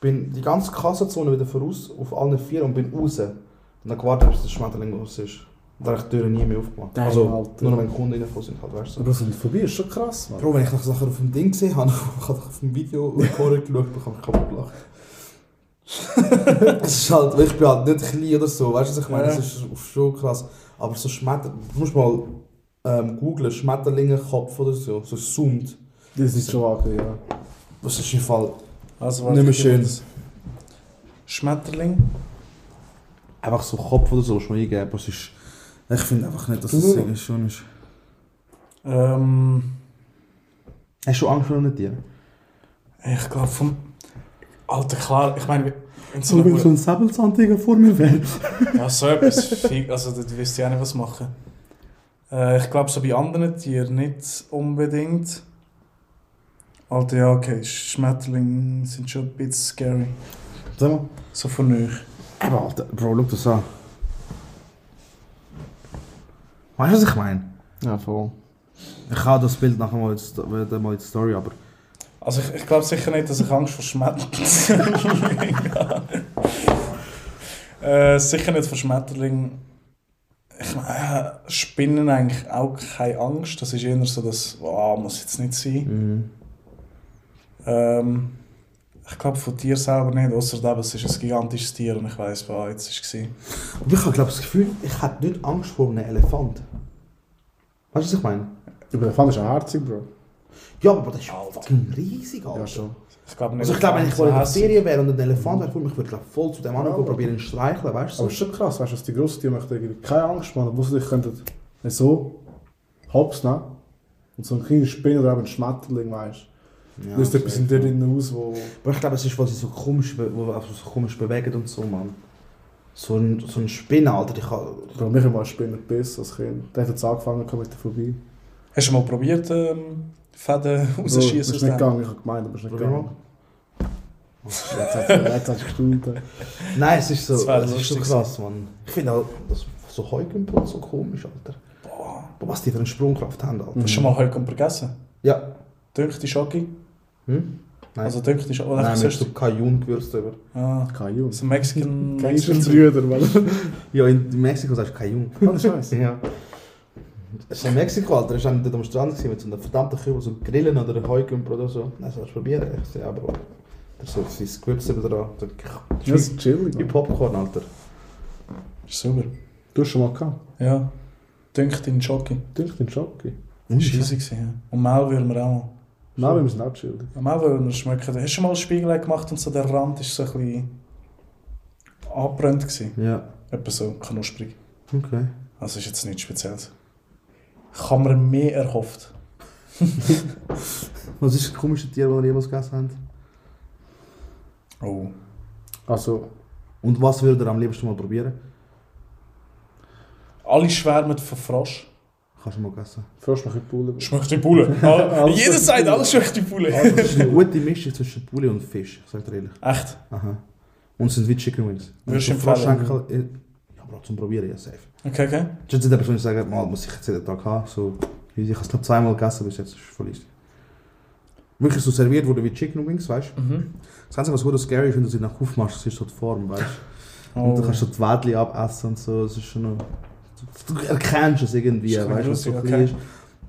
bin die ganze Kassenzone wieder voraus, auf allen vier und bin raus. Und dann gewartet, bis der Schmetterling raus ist. Und dann habe ich die Türen nie mehr aufgemacht. Damn, also, Alter. nur noch wenn Kunden reingekommen sind, halt, weißt du. Aber so vorbei ist schon krass, Mann. Bro, wenn ich nach Sachen auf dem Ding gesehen habe, ich habe auf dem Video vorher geschaut, dann habe ich kaputt gelacht. Es ist halt, ich bin halt nicht klein oder so, weißt du, was ich meine? Ja. Es ist schon krass. Aber so Schmetter, du musst mal ähm, googlen, Schmetterlingenkopf oder so, so zoomt. Das ist schon wagen, ja. Das ist im Fall Also, nicht mehr schön. das. Schmetterling? Einfach so Kopf oder so, du mal eingeben. aber Es ist, ich finde einfach nicht, dass das Du- irgendwie schon ist. Ähm, Hast du Angst vor einem Tier? ich glaube vom... Alter, klar, ich meine, wenn so wenn so ein Säbelzahntiger vor mir wäre. Ja, so etwas. Also, da wüsste ich auch nicht, was machen. Äh, ich glaube, so bei anderen Tieren nicht unbedingt. Alter, ja, okay. Schmetterlinge sind schon ein bisschen scary. Sag mal. So von euch. Aber Alter, Bro, schau das an. Weißt du, was ich meine? Ja, voll. Ich habe das Bild nachher mal mal in die Story, aber... Also, ich, ich glaube sicher nicht, dass ich Angst vor Schmetterlingen habe. äh, sicher nicht vor Schmetterlingen. Ich meine, äh, Spinnen eigentlich auch keine Angst. Das ist eher so, dass, wow, muss jetzt nicht sein. Mhm. Ähm, ich glaube von dir selber nicht, außer es ist ein gigantisches Tier und ich weiss, was jetzt war. Aber ich habe glaub, das Gefühl, ich hätte nicht Angst vor einem Elefant. Weißt du, was ich meine? Aber der Fan ist auch herzig, Bro. Ja, aber das ist Alter. fucking riesig, Alter. Ja, schon. Ich glaube nicht. Also ich glaube, wenn ich in der hässlich- Ferien wäre und ein Elefant wäre vor mir, ich würde glaub, voll zu dem Ja, anderen aber- probieren ihn zu streicheln, weißt du? Aber es ist schon krass, weißt du, dass die grossen Tiere möchten irgendwie keine Angst machen, wo sie dich könnten so hops nehmen und so ein kleiner Spinner oder eben ein Schmetterling, weißt du. Ja, Löst etwas in dir drin aus, wo... Aber ich glaube, es ist, weil sie so komisch, wo- also so komisch bewegen und so, Mann. So ein, so ein Spinner, Alter, ich habe... Bro, mich hat mal ein Spinner gebissen als Kind. Der hat jetzt angefangen mit der vorbei. Hast du mal probiert, ähm, Fäden Bro, rauszuschießen ist aus nicht gegangen, ich habe gemeint, aber es ist nicht gegangen. Jetzt hat hat's gestaunt. Nein, es ist so, Das es ist so krass, Mann. Ich finde auch, das so Heugümper so komisch, Alter. Boah. Aber was die für eine Sprungkraft haben, Alter. Hast du schon mal Heulkumper gegessen? Ja. Dünkte Schoki? Hm? Nein. Also dünkte Schoki? Oder Nein, sonst? so Cajun-Gewürz drüber. Ah, Kein Junge. so Mexican... Kennst du Mexican Brüder, Mann? Ja, in Mexiko sagst du Cajun. Ohne Scheiß. ja. Es ist in Mexiko, Alter, ist einer dort am Strand gewesen mit so einer verdammten Kühe, so Grillen oder Heugümper oder so. Nein, sollst du probieren? Ich so, ja, Bro. Da so sein Gewürz eben dran. So, das ist chillig. Wie. Popcorn, Alter. Ist super. Du hast schon mal gehabt. Ja. Dünkt in Schoki. Dünkt den Schoki. Das war easy. gewesen, Ja. Und Mehl würden wir auch mal. Nein, wir sind auch chillig. Mehl würden wir schmecken. Hast du schon mal ein Spiegelei gemacht und so der Rand ist so ein bisschen angebrannt gewesen? Ja, Etwa so knusprig. okay. Also ist jetzt nichts Spezielles. Kann man mehr erhofft. Was ist das komische Tier, das ihr jemals gegessen habt? Oh. Also, Und was würdet ihr am liebsten mal probieren? Alle schwärmen von Frosch. Kannst du mal essen. first noch ein Pool. Schmeckt die. Alles Jeder sagt, die alles schmeckt die Bulle. Das ist eine gute Mischung zwischen Poulet und Fisch, ich sag dir ehrlich. Echt? Aha. Und es sind wie Chicken Wings. Würdest du empfehlen? Ja, Bro, zum Probieren, ja, safe. Okay, okay. Das ist jetzt nicht etwas, wo ich sage, mal, muss ich jetzt jeden Tag haben. So, ich habe es glaube zweimal gegessen bis jetzt, das ist voll easy. Wirklich so serviert wurde wie Chicken Wings, weißt du? Mhm. Das Einzige, was gut scary ist, wenn du sie nach aufmachst, das ist so die Form, weißt du? Und Oh. du kannst so die Wädchen abessen und so, das ist schon noch... Du erkennst es irgendwie, weißt du, was so bisschen klein ist.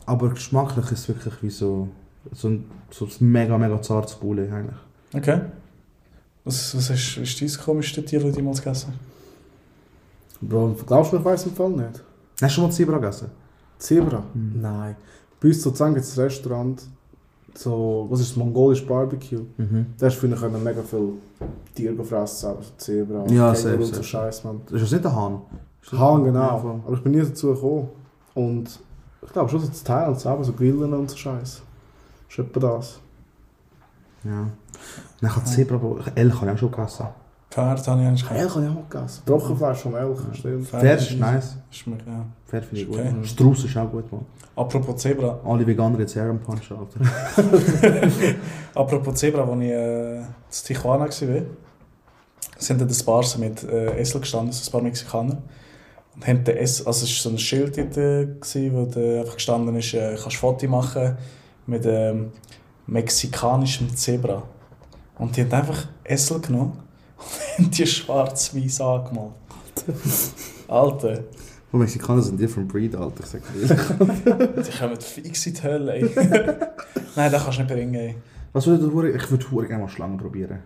Aber geschmacklich ist es wirklich wie so... So ein, so ein mega, mega zartes Poulet eigentlich. Okay. Was, was ist, ist dein komischste Tier, das du jemals gegessen hast? Bro, glaubst du, ich weiß im Fall nicht? Hast du schon mal Zebra gegessen? Zebra? Mhm. Nein. Bei uns sozusagen gibt es ein Restaurant, so, was ist das, mongolisch Barbecue. Mhm. Da hast du, finde ich, mega viel Tiere fressen, also Zebra, Ja, safe, und so. Scheiß, man. Das ist jetzt nicht der Hahn. Das- Hahn, Ja, genau. voll. Aber ich bin nie dazu gekommen. Und ich glaube schon so das Teil selber, so Grillen und so Scheiß. Ist etwa das. Ja. Dann kann Zebra... Elch habe ich auch schon gegessen. Pferd habe ich eigentlich Elch habe ich auch gegessen. Trockenfleisch vom Elch, stimmt. Pferd ist nice. Schmeckt, ja. Pferd finde ich Okay. gut. Strauß ist auch gut, man. Apropos Zebra. Alle Veganer jetzt Aaron Punch, Alter. Apropos Zebra, als ich äh, in Tijuana war, sind dann ein paar mit äh, Essel gestanden, ein paar Mexikaner. Und haben den Essel, also es war so ein Schild dort, äh, gewesen, wo da einfach gestanden ist, äh, kannst ein Foto machen mit ähm, mexikanischem Zebra. Und die haben einfach Essel genommen und die schwarz-weiß angemalt. Alter, Und Mexikaner sind different breed, Alter. Ich sag dir die kommen fix in die Hölle, ey. Nein, das kannst du nicht bringen, ey. Was würde du Ich würde gerne mal Schlangen probieren.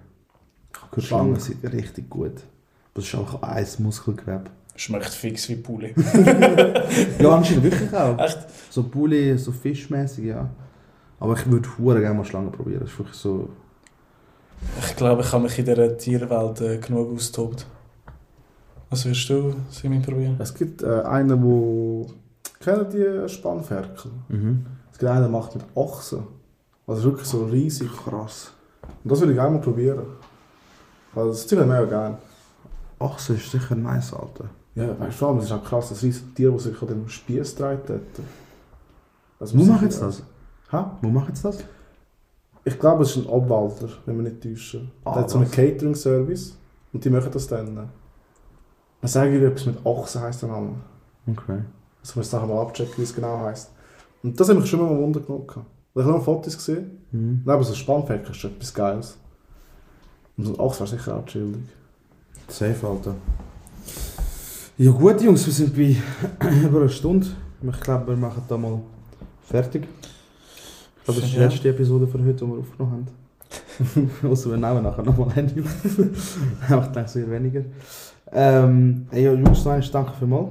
Schlangen Schlangen. sind richtig gut. Das ist auch ein Muskelgewebe. Schmeckt fix wie Poulet. Ja, anscheinend wirklich auch. Echt? So Bulli, so fischmäßig, ja. Aber ich würde hure gerne mal Schlangen probieren. Das ist wirklich so... Ich glaube, ich habe mich in dieser Tierwelt äh, genug austobt. Was würdest du, Simi, probieren? Es gibt äh, einen, wo. Kennen die Spannferkel? Mhm. Es gibt einen, der macht mit Ochsen. Also wirklich so riesig. Krass. Und das würde ich gerne mal probieren. Also das Tier mega gerne. Das ist sicher nice, Alter. Ja, weißt du, allem, es ist auch krass, das riesige Tier, das sich an dem Spieß dreht. Wo ich- jetzt das? Hä? Wo machen jetzt das? Ich glaube, es ist ein Obwalter, wenn wir nicht täuschen. Ah, der hat so einen was? Catering-Service und die machen das dann. Dann sage ich etwas mit Ochsen heisst der Name. Okay. Das muss ich nachher mal abchecken, wie es genau heisst. Und das hat mich schon mal Wunder genug gehabt. Ich habe noch Fotos gesehen. Mhm. Nein, aber so ein Spannfeld ist schon etwas Geiles. Und so ein Ochs wäre sicher auch chillig. Safe, Alter. Ja gut, Jungs, wir sind bei über einer Stunde. Ich glaube, wir machen da mal fertig. Glaube, das ist die Ja. letzte Episode für heute, die wir aufgenommen haben. Außer wir nehmen nachher nochmal eine. Aber denke, es wird weniger. Ähm, ey, ja, Jungs, noch einmal danke vielmals.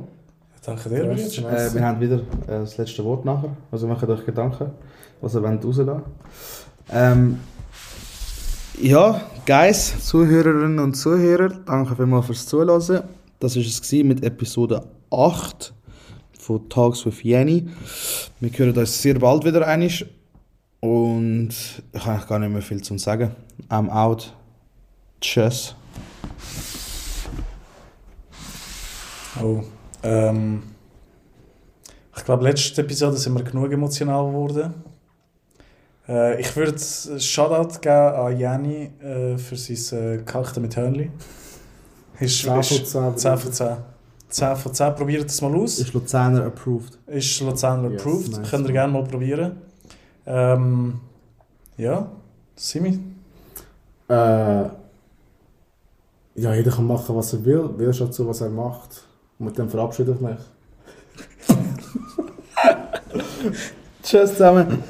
Danke dir. Äh, wir haben wieder äh, das letzte Wort nachher. Also macht euch Gedanken, was ihr wollt rauslassen ähm, Ja, Guys, Zuhörerinnen und Zuhörer, danke vielmals fürs Zuhören. Das war es mit Episode 8 von Talks with Jenny. Wir hören uns sehr bald wieder einig. Und ich habe gar nicht mehr viel zu sagen. I'm out. Tschüss. Oh, ähm, ich glaube, letzte Episode sind wir genug emotional geworden. Äh, ich würde Shoutout geben an Jenny äh, für sein äh, Kalkten mit Hörnli. Ist, 10 von ist 10. 10 von 10. 10 von 10, probiert es mal aus. Ist Luzerner approved. Ist Luzerner Yes, approved, nice. könnt ihr gerne mal probieren. Ähm, ja, Simi? Äh, ja, jeder kann machen, was er will. Jeder schaut zu, was er macht. Und mit dem verabschiede ich mich. Tschüss zusammen.